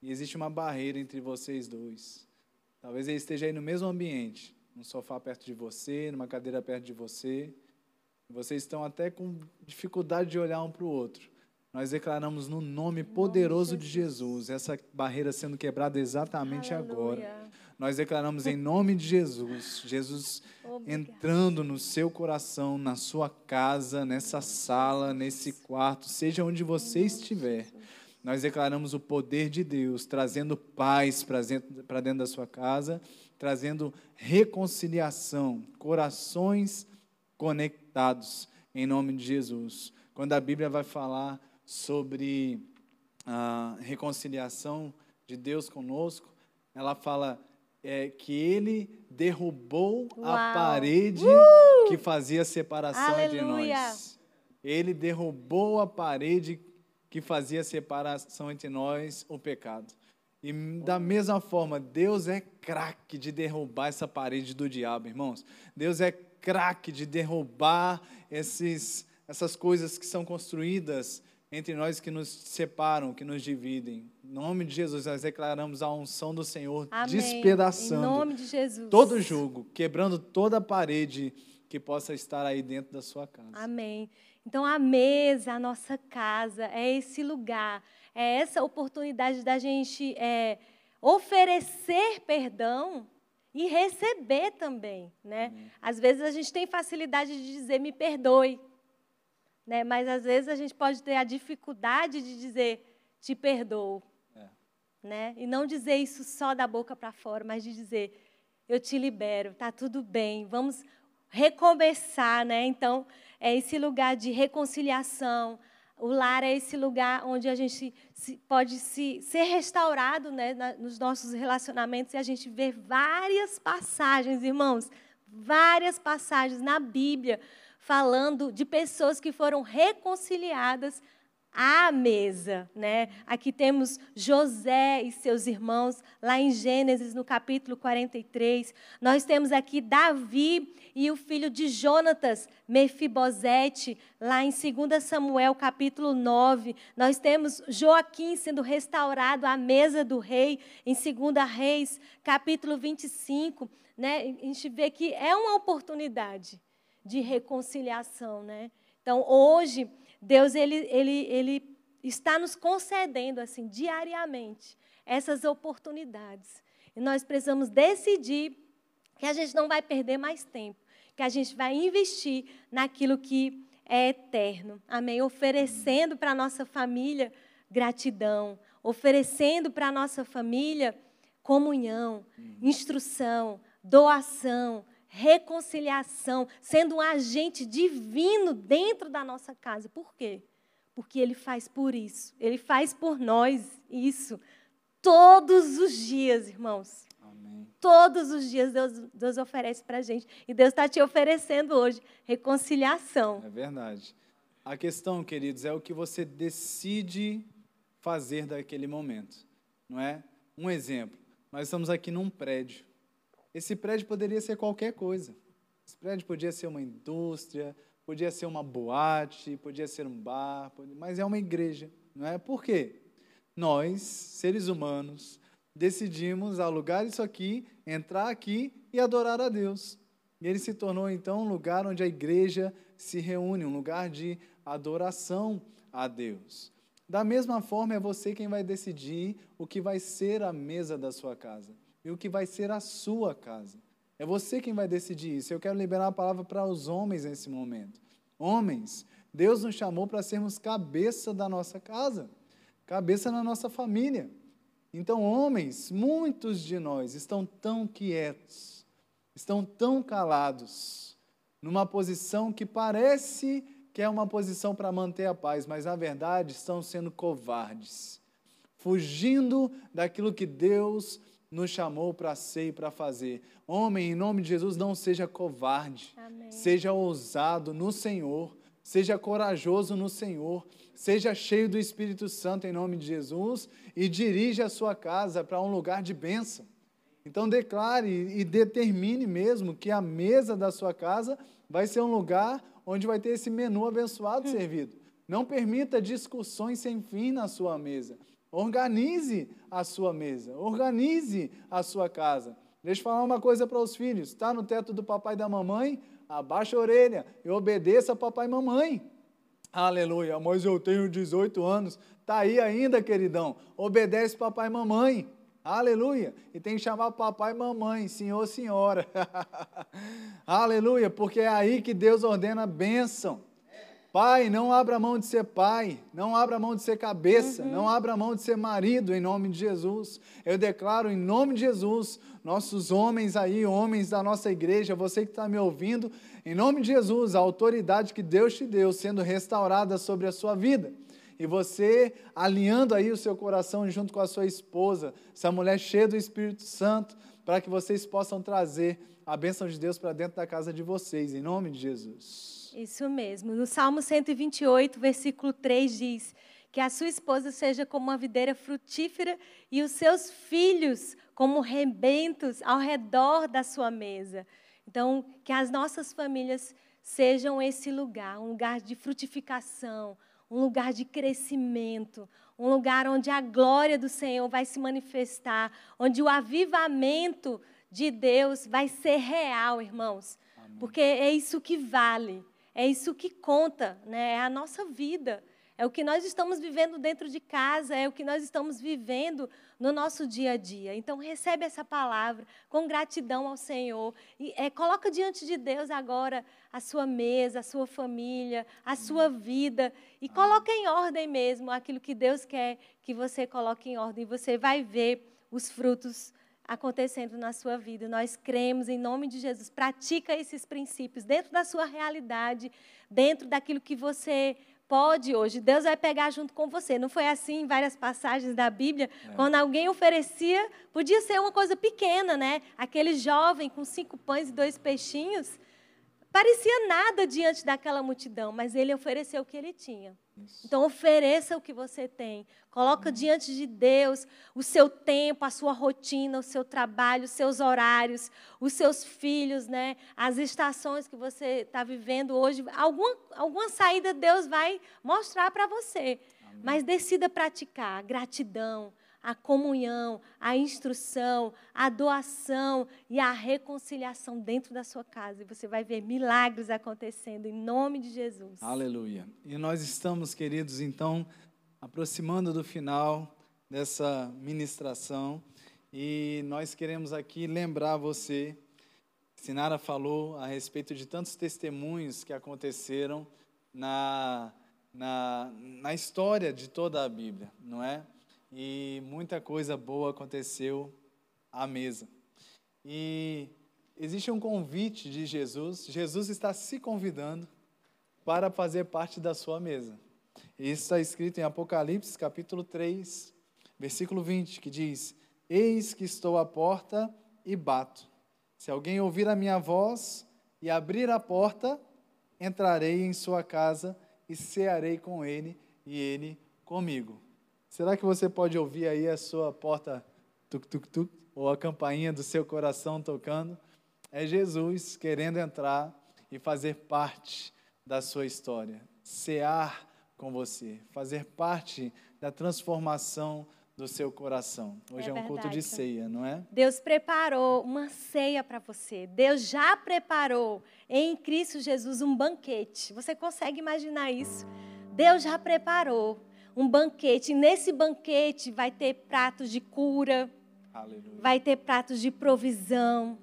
E existe uma barreira entre vocês dois. Talvez ele esteja aí no mesmo ambiente, num sofá perto de você, numa cadeira perto de você. Vocês estão até com dificuldade de olhar um para o outro. Nós declaramos no nome poderoso de Jesus essa barreira sendo quebrada exatamente Aleluia. agora. Nós declaramos em nome de Jesus, Jesus Obrigada. entrando no seu coração, na sua casa, nessa sala, nesse quarto, seja onde você estiver. Nós declaramos o poder de Deus, trazendo paz para dentro, para dentro da sua casa, trazendo reconciliação, corações conectados, em nome de Jesus. Quando a Bíblia vai falar sobre a reconciliação de Deus conosco, ela fala é, que ele derrubou a Uau. parede que fazia separação entre Aleluia. nós. Ele derrubou a parede que fazia separação entre nós, o pecado. E da mesma forma, Deus é craque de derrubar essa parede do diabo, irmãos. Deus é craque de derrubar esses, essas coisas que são construídas entre nós que nos separam, que nos dividem. Em nome de Jesus, nós declaramos a unção do Senhor Amém. despedaçando Em nome de Jesus. todo jugo, quebrando toda a parede que possa estar aí dentro da sua casa. Amém. Então, a mesa, a nossa casa, é esse lugar, é essa oportunidade da gente é, oferecer perdão e receber também, né? Às vezes a gente tem facilidade de dizer me perdoe, né? Mas às vezes a gente pode ter a dificuldade de dizer te perdoo, É. né? E não dizer isso só da boca para fora, mas de dizer eu te libero, tá tudo bem, vamos recomeçar, né? Então, é esse lugar de reconciliação. O lar é esse lugar onde a gente pode se, ser restaurado né, nos nossos relacionamentos e a gente vê várias passagens, irmãos, várias passagens na Bíblia falando de pessoas que foram reconciliadas à mesa, né? Aqui temos José e seus irmãos, lá em Gênesis, no capítulo 43. Nós temos aqui Davi e o filho de Jonatas, Mefibosete, lá em 2 Samuel, capítulo 9. Nós temos Joaquim sendo restaurado à mesa do rei, em 2 Reis, capítulo 25. Né? A gente vê que é uma oportunidade de reconciliação, né? Então, hoje, Deus ele, ele, ele está nos concedendo assim diariamente essas oportunidades. E nós precisamos decidir que a gente não vai perder mais tempo, que a gente vai investir naquilo que é eterno. Amém? Oferecendo para a nossa família gratidão, oferecendo para a nossa família comunhão, instrução, doação, reconciliação, sendo um agente divino dentro da nossa casa. Por quê? Porque Ele faz por isso, Ele faz por nós isso todos os dias, irmãos. Amém. Todos os dias Deus, Deus oferece para a gente. E Deus está te oferecendo hoje reconciliação. É verdade. A questão, queridos, é o que você decide fazer daquele momento, não é? Um exemplo. Nós estamos aqui num prédio. Esse prédio poderia ser qualquer coisa. Esse prédio podia ser uma indústria, podia ser uma boate, podia ser um bar, mas é uma igreja, não é? Por quê? Nós, seres humanos, decidimos alugar isso aqui, entrar aqui e adorar a Deus. E ele se tornou então um lugar onde a igreja se reúne, um lugar de adoração a Deus. Da mesma forma, é você quem vai decidir o que vai ser a mesa da sua casa e o que vai ser a sua casa. É você quem vai decidir isso. Eu quero liberar a palavra para os homens nesse momento. Homens, Deus nos chamou para sermos cabeça da nossa casa, cabeça na nossa família. Então, homens, muitos de nós estão tão quietos, estão tão calados, numa posição que parece que é uma posição para manter a paz, mas na verdade estão sendo covardes, fugindo daquilo que Deus nos chamou para ser e para fazer. Homem, em nome de Jesus, não seja covarde, Amém. seja ousado no Senhor, seja corajoso no Senhor, seja cheio do Espírito Santo em nome de Jesus e dirija a sua casa para um lugar de bênção. Então declare e determine mesmo que a mesa da sua casa vai ser um lugar onde vai ter esse menu abençoado servido. Não permita discussões sem fim na sua mesa. Organize a sua mesa, organize a sua casa. Deixa eu falar uma coisa para os filhos: está no teto do papai e da mamãe? Abaixa a orelha e obedeça papai e mamãe. Aleluia. Mas eu tenho 18 anos. Tá aí ainda, queridão. Obedece papai e mamãe. Aleluia. E tem que chamar papai e mamãe, senhor, senhora. Aleluia, porque é aí que Deus ordena a bênção. Pai, não abra mão de ser pai, não abra mão de ser cabeça, uhum. não abra mão de ser marido, em nome de Jesus. Eu declaro em nome de Jesus, nossos homens aí, homens da nossa igreja, você que está me ouvindo, em nome de Jesus, a autoridade que Deus te deu sendo restaurada sobre a sua vida. E você alinhando aí o seu coração junto com a sua esposa, essa mulher cheia do Espírito Santo, para que vocês possam trazer a bênção de Deus para dentro da casa de vocês, em nome de Jesus. Isso mesmo. No Salmo 128, versículo 3 diz: Que a sua esposa seja como uma videira frutífera e os seus filhos como rebentos ao redor da sua mesa. Então, que as nossas famílias sejam esse lugar, um lugar de frutificação, um lugar de crescimento, um lugar onde a glória do Senhor vai se manifestar, onde o avivamento de Deus vai ser real, irmãos. Amém. Porque é isso que vale. É isso que conta, né? é a nossa vida. É o que nós estamos vivendo dentro de casa, é o que nós estamos vivendo no nosso dia a dia. Então, recebe essa palavra com gratidão ao Senhor. E é, coloca diante de Deus agora a sua mesa, a sua família, a sua vida. E coloca em ordem mesmo aquilo que Deus quer que você coloque em ordem. E você vai ver os frutos acontecendo na sua vida. Nós cremos em nome de Jesus. Pratica esses princípios dentro da sua realidade, dentro daquilo que você pode hoje. Deus vai pegar junto com você. Não foi assim em várias passagens da Bíblia? É. Quando alguém oferecia, podia ser uma coisa pequena, né? Aquele jovem com cinco pães e dois peixinhos. Parecia nada diante daquela multidão, mas ele ofereceu o que ele tinha. Isso. Então ofereça o que você tem. Coloca diante de Deus o seu tempo, a sua rotina, o seu trabalho, os seus horários, os seus filhos, né? As estações que você está vivendo hoje. Alguma, alguma saída Deus vai mostrar para você. Amém. Mas decida praticar gratidão, a comunhão, a instrução, a doação e a reconciliação dentro da sua casa. E você vai ver milagres acontecendo em nome de Jesus. Aleluia. E nós estamos, queridos, então, aproximando do final dessa ministração. E nós queremos aqui lembrar você, Sinara falou a respeito de tantos testemunhos que aconteceram na, na, na história de toda a Bíblia, não é? E muita coisa boa aconteceu à mesa. E existe um convite de Jesus, Jesus está se convidando para fazer parte da sua mesa. Isso está escrito em Apocalipse, capítulo 3, versículo 20, que diz: Eis que estou à porta e bato. Se alguém ouvir a minha voz e abrir a porta, entrarei em sua casa e cearei com ele e ele comigo. Será que você pode ouvir aí a sua porta tuk tuk tuk ou a campainha do seu coração tocando? É Jesus querendo entrar e fazer parte da sua história, cear com você, fazer parte da transformação do seu coração. Hoje é, é um culto de ceia, não é? Deus preparou uma ceia para você. Deus já preparou em Cristo Jesus um banquete. Você consegue imaginar isso? Deus já preparou um banquete. E nesse banquete vai ter pratos de cura, Aleluia. vai ter pratos de provisão.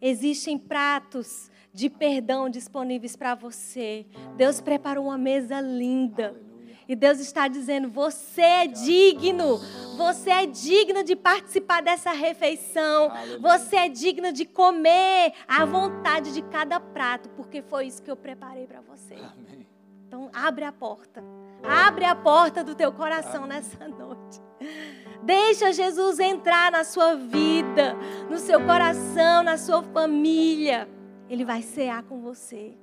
Existem pratos de perdão disponíveis para você. Deus preparou uma mesa linda. Aleluia. E Deus está dizendo: você é digno, você é digno de participar dessa refeição, você é digno de comer à vontade de cada prato, porque foi isso que eu preparei para você. Então, abre a porta. Abre a porta do teu coração nessa noite. Deixa Jesus entrar na sua vida, no seu coração, na sua família. Ele vai cear com você.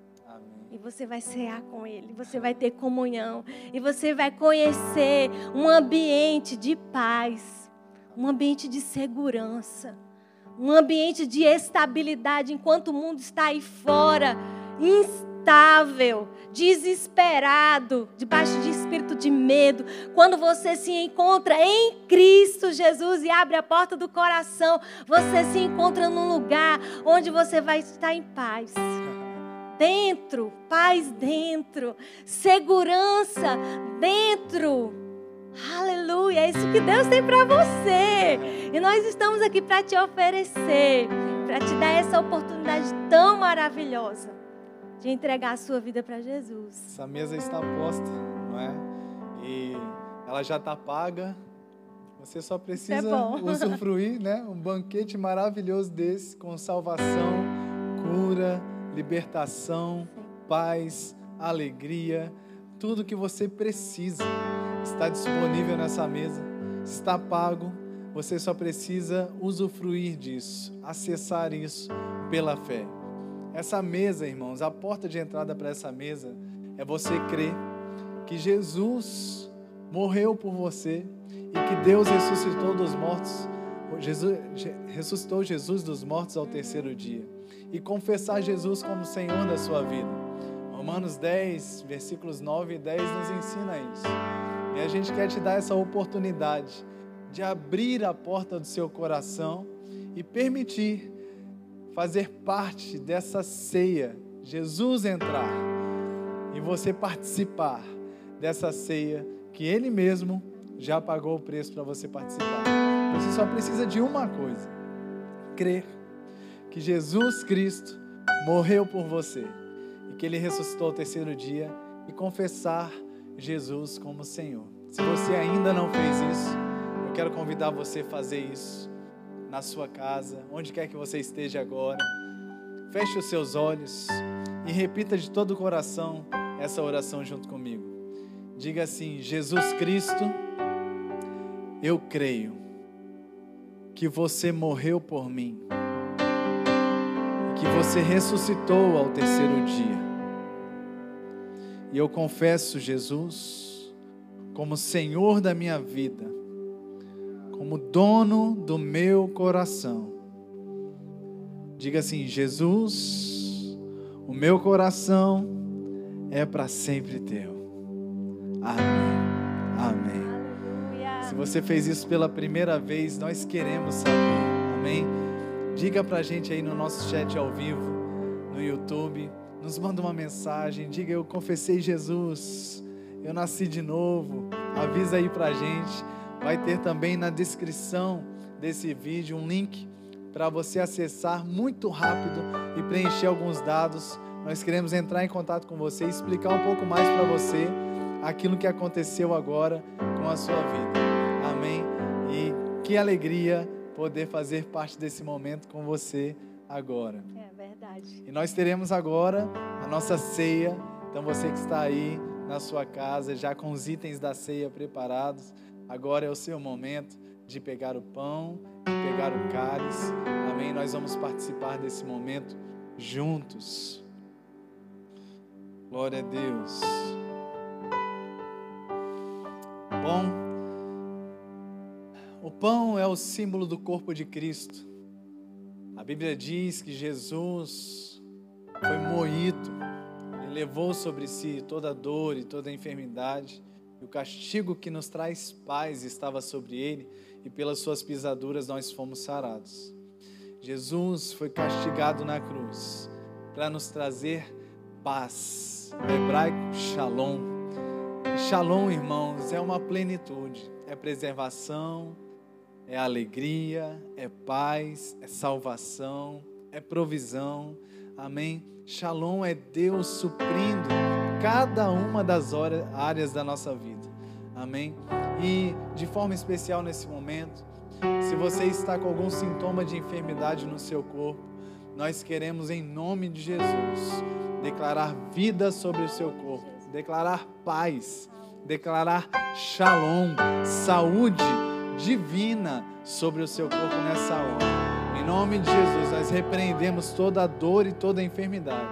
E você vai cear com Ele, você vai ter comunhão, e você vai conhecer um ambiente de paz, um ambiente de segurança, um ambiente de estabilidade enquanto o mundo está aí fora, instável, desesperado, debaixo de espírito de medo, quando você se encontra em Cristo Jesus e abre a porta do coração, você se encontra num lugar onde você vai estar em paz. dentro, paz dentro, segurança dentro. Aleluia, é isso que Deus tem para você. E nós estamos aqui para te oferecer, para te dar essa oportunidade tão maravilhosa de entregar a sua vida para Jesus. Essa mesa está posta, não é? E ela já está paga. Você só precisa é usufruir, né? Um banquete maravilhoso desse com salvação, cura, libertação, paz, alegria, tudo que você precisa está disponível nessa mesa, está pago. Você só precisa usufruir disso, acessar isso pela fé. Essa mesa, irmãos, a porta de entrada para essa mesa é você crer que Jesus morreu por você e que Deus ressuscitou dos mortos, Jesus, ressuscitou Jesus dos mortos ao terceiro dia e confessar Jesus como Senhor da sua vida. Romanos 10, versículos 9 e 10 nos ensina isso. E a gente quer te dar essa oportunidade de abrir a porta do seu coração e permitir fazer parte dessa ceia, Jesus entrar e você participar dessa ceia que Ele mesmo já pagou o preço para você participar. Você só precisa de uma coisa: crer que Jesus Cristo morreu por você e que Ele ressuscitou ao terceiro dia e confessar Jesus como Senhor. Se você ainda não fez isso, eu quero convidar você a fazer isso na sua casa, onde quer que você esteja agora. Feche os seus olhos e repita de todo o coração essa oração junto comigo. Diga assim: Jesus Cristo, eu creio que você morreu por mim que você ressuscitou ao terceiro dia. E eu confesso Jesus como Senhor da minha vida, como dono do meu coração. Diga assim: Jesus, o meu coração é para sempre teu. Amém. Amém. Se você fez isso pela primeira vez, nós queremos saber. Amém. Diga pra gente aí no nosso chat ao vivo, no YouTube, nos manda uma mensagem, diga eu confessei Jesus, eu nasci de novo. Avisa aí pra gente. Vai ter também na descrição desse vídeo um link para você acessar muito rápido e preencher alguns dados. Nós queremos entrar em contato com você e explicar um pouco mais para você aquilo que aconteceu agora com a sua vida. Amém? E que alegria poder fazer parte desse momento com você agora. É verdade. E nós teremos agora a nossa ceia. Então você que está aí na sua casa, já com os itens da ceia preparados, agora é o seu momento de pegar o pão, de pegar o cálice. Amém. Nós vamos participar desse momento juntos. Glória a Deus. Bom, o pão é o símbolo do corpo de Cristo. A Bíblia diz que Jesus foi moído, ele levou sobre si toda a dor e toda a enfermidade, o castigo que nos traz paz estava sobre ele, e pelas suas pisaduras nós fomos sarados. Jesus foi castigado na cruz para nos trazer paz. O hebraico, shalom. E shalom, irmãos, é uma plenitude, é preservação, é alegria, é paz, é salvação, é provisão. Amém? Shalom é Deus suprindo cada uma das áreas da nossa vida. Amém? E de forma especial nesse momento, se você está com algum sintoma de enfermidade no seu corpo, nós queremos em nome de Jesus declarar vida sobre o seu corpo, declarar paz, declarar shalom, saúde divina sobre o seu corpo nessa hora. Em nome de Jesus, nós repreendemos toda a dor e toda a enfermidade.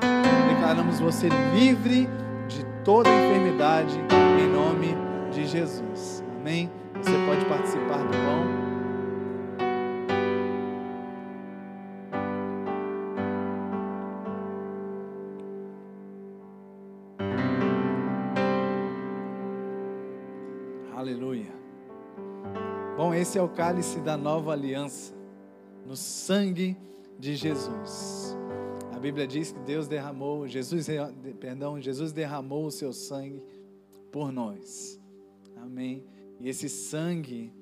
Declaramos você livre de toda a enfermidade em nome de Jesus. Amém? Você pode participar do pão. esse é o cálice da nova aliança, no sangue de Jesus. A Bíblia diz que Deus derramou, Jesus, perdão, Jesus derramou o seu sangue por nós. Amém. E esse sangue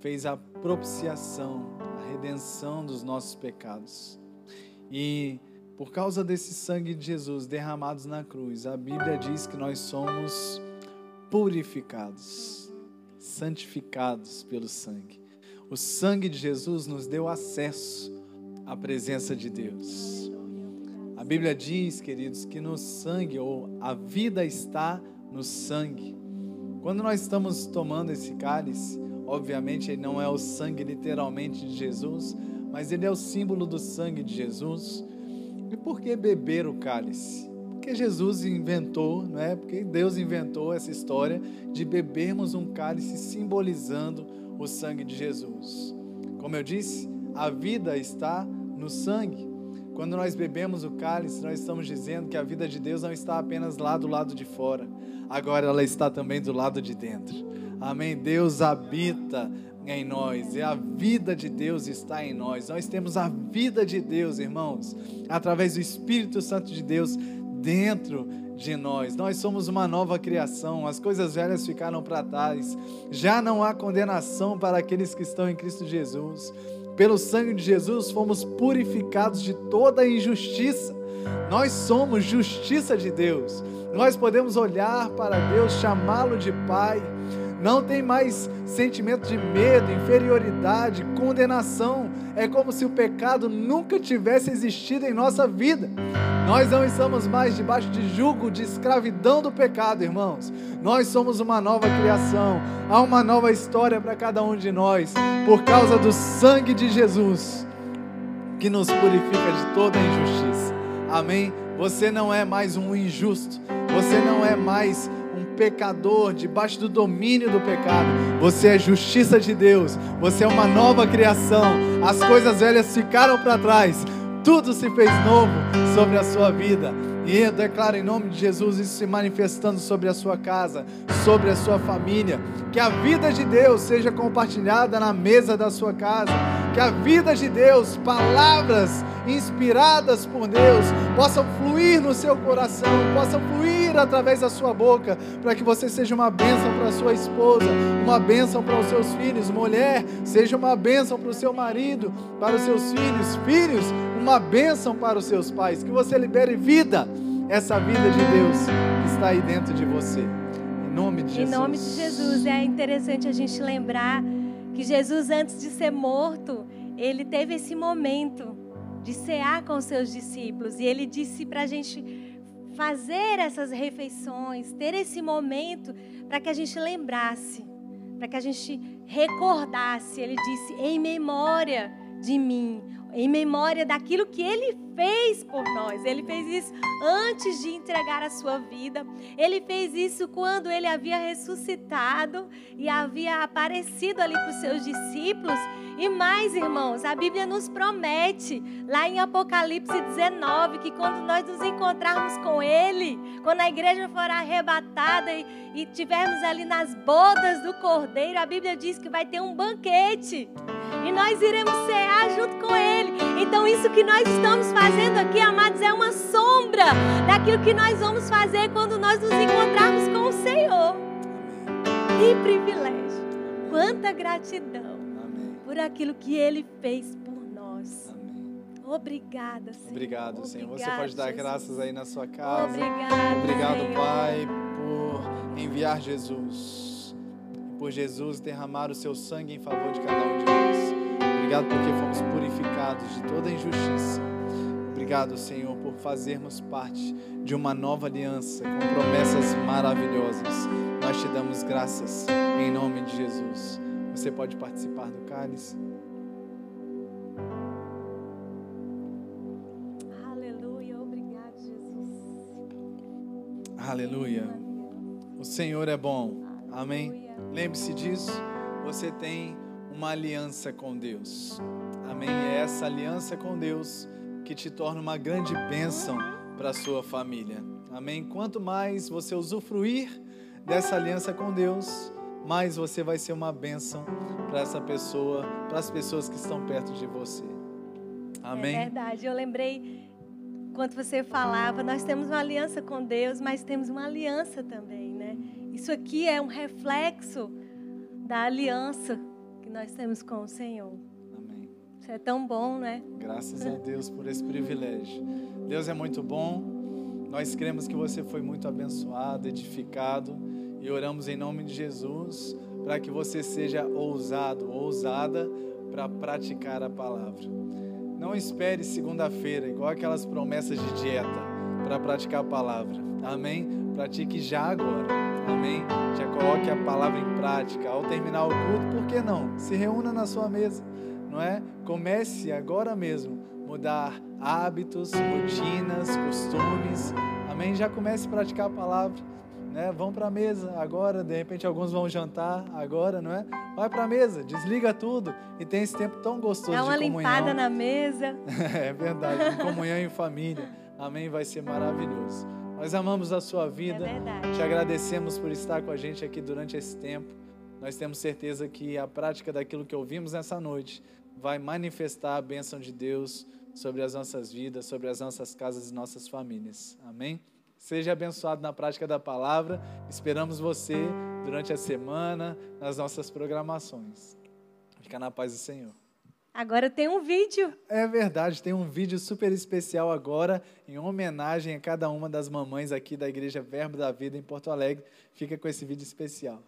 fez a propiciação, a redenção dos nossos pecados. E por causa desse sangue de Jesus derramados na cruz, a Bíblia diz que nós somos purificados, santificados pelo sangue. O sangue de Jesus nos deu acesso à presença de Deus. A Bíblia diz, queridos, que no sangue, ou a vida está no sangue. Quando nós estamos tomando esse cálice, obviamente ele não é o sangue literalmente de Jesus, mas ele é o símbolo do sangue de Jesus. E por que beber o cálice? Porque Jesus inventou, não é? Porque Deus inventou essa história de bebermos um cálice simbolizando o sangue de Jesus. Como eu disse, a vida está no sangue. Quando nós bebemos o cálice, nós estamos dizendo que a vida de Deus não está apenas lá do lado de fora, agora ela está também do lado de dentro. Amém? Deus habita em nós e a vida de Deus está em nós. Nós temos a vida de Deus, irmãos, através do Espírito Santo de Deus dentro de nós. Nós somos uma nova criação, as coisas velhas ficaram para trás, já não há condenação para aqueles que estão em Cristo Jesus. Pelo sangue de Jesus fomos purificados de toda injustiça. Nós somos justiça de Deus. Nós podemos olhar para Deus, chamá-lo de Pai. Não tem mais sentimento de medo, inferioridade, condenação. É como se o pecado nunca tivesse existido em nossa vida. Nós não estamos mais debaixo de jugo, de escravidão do pecado, irmãos. Nós somos uma nova criação. Há uma nova história para cada um de nós, por causa do sangue de Jesus, que nos purifica de toda injustiça. Amém? Você não é mais um injusto. Você não é mais um pecador debaixo do domínio do pecado. Você é justiça de Deus. Você é uma nova criação. As coisas velhas ficaram para trás tudo se fez novo sobre a sua vida. E eu declaro em nome de Jesus isso se manifestando sobre a sua casa, sobre a sua família. Que a vida de Deus seja compartilhada na mesa da sua casa. Que a vida de Deus, palavras inspiradas por Deus, possam fluir no seu coração, possam fluir através da sua boca, para que você seja uma bênção para sua esposa, uma bênção para os seus filhos. Mulher, seja uma bênção para o seu marido, para os seus filhos. Filhos, uma bênção para os seus pais. Que você libere vida essa vida de Deus que está aí dentro de você. Em nome de Jesus. Em nome de Jesus. É interessante a gente lembrar que Jesus, antes de ser morto, ele teve esse momento de cear com os seus discípulos. E ele disse para a gente fazer essas refeições, ter esse momento para que a gente lembrasse, para que a gente recordasse. Ele disse: em memória de mim em memória daquilo que ele fez por nós. Ele fez isso antes de entregar a sua vida. Ele fez isso quando ele havia ressuscitado e havia aparecido ali para os seus discípulos. E mais, irmãos, a Bíblia nos promete, lá em Apocalipse 19, que quando nós nos encontrarmos com Ele, quando a igreja for arrebatada e, e tivermos ali nas bodas do Cordeiro, a Bíblia diz que vai ter um banquete e nós iremos cear junto com Ele. Então, isso que nós estamos fazendo aqui, amados, é uma sombra daquilo que nós vamos fazer quando nós nos encontrarmos com o Senhor. Que privilégio, quanta gratidão Amém. por aquilo que Ele fez por nós. Amém. Obrigada, Senhor. Obrigado, Senhor. Você pode dar Jesus. graças aí na sua casa. Obrigado, Obrigado. Pai, por enviar Jesus por Jesus derramar o seu sangue em favor de cada um de nós. Obrigado porque fomos purificados de toda injustiça. Obrigado, Senhor, por fazermos parte de uma nova aliança com promessas maravilhosas. Nós te damos graças em nome de Jesus. Você pode participar do cálice. Aleluia, obrigado, Jesus. Aleluia. O Senhor é bom. Amém. Lembre-se disso. Você tem uma aliança com Deus. Amém. É essa aliança com Deus que te torna uma grande bênção para a sua família. Amém. Quanto mais você usufruir dessa aliança com Deus, mais você vai ser uma bênção para essa pessoa, para as pessoas que estão perto de você. Amém. É verdade. Eu lembrei enquanto você falava, nós temos uma aliança com Deus, mas temos uma aliança também? Isso aqui é um reflexo da aliança que nós temos com o Senhor. Amém. Isso é tão bom, né? Graças a Deus por esse privilégio. Deus é muito bom. Nós cremos que você foi muito abençoado, edificado e oramos em nome de Jesus para que você seja ousado, ousada para praticar a palavra. Não espere segunda-feira, igual aquelas promessas de dieta, para praticar a palavra. Amém? Pratique já agora. Amém? Já coloque a palavra em prática. Ao terminar o culto, por que não? Se reúna na sua mesa, não é? Comece agora mesmo mudar hábitos, rotinas, costumes. Amém? Já comece a praticar a palavra né? Vão para a mesa agora, de repente alguns vão jantar agora, não é? Vai para a mesa, desliga tudo e tem esse tempo tão gostoso Dá uma de comunhão. limpada na mesa. é verdade, comunhão em família. Amém, vai ser maravilhoso. Nós amamos a sua vida. É. Te agradecemos por estar com a gente aqui durante esse tempo. Nós temos certeza que a prática daquilo que ouvimos nessa noite vai manifestar a bênção de Deus sobre as nossas vidas, sobre as nossas casas e nossas famílias. Amém? Seja abençoado na prática da palavra. Esperamos você durante a semana, nas nossas programações. Fica na paz do Senhor. Agora tem um vídeo. É verdade, tem um vídeo super especial agora, em homenagem a cada uma das mamães aqui da Igreja Verbo da Vida em Porto Alegre. Fica com esse vídeo especial.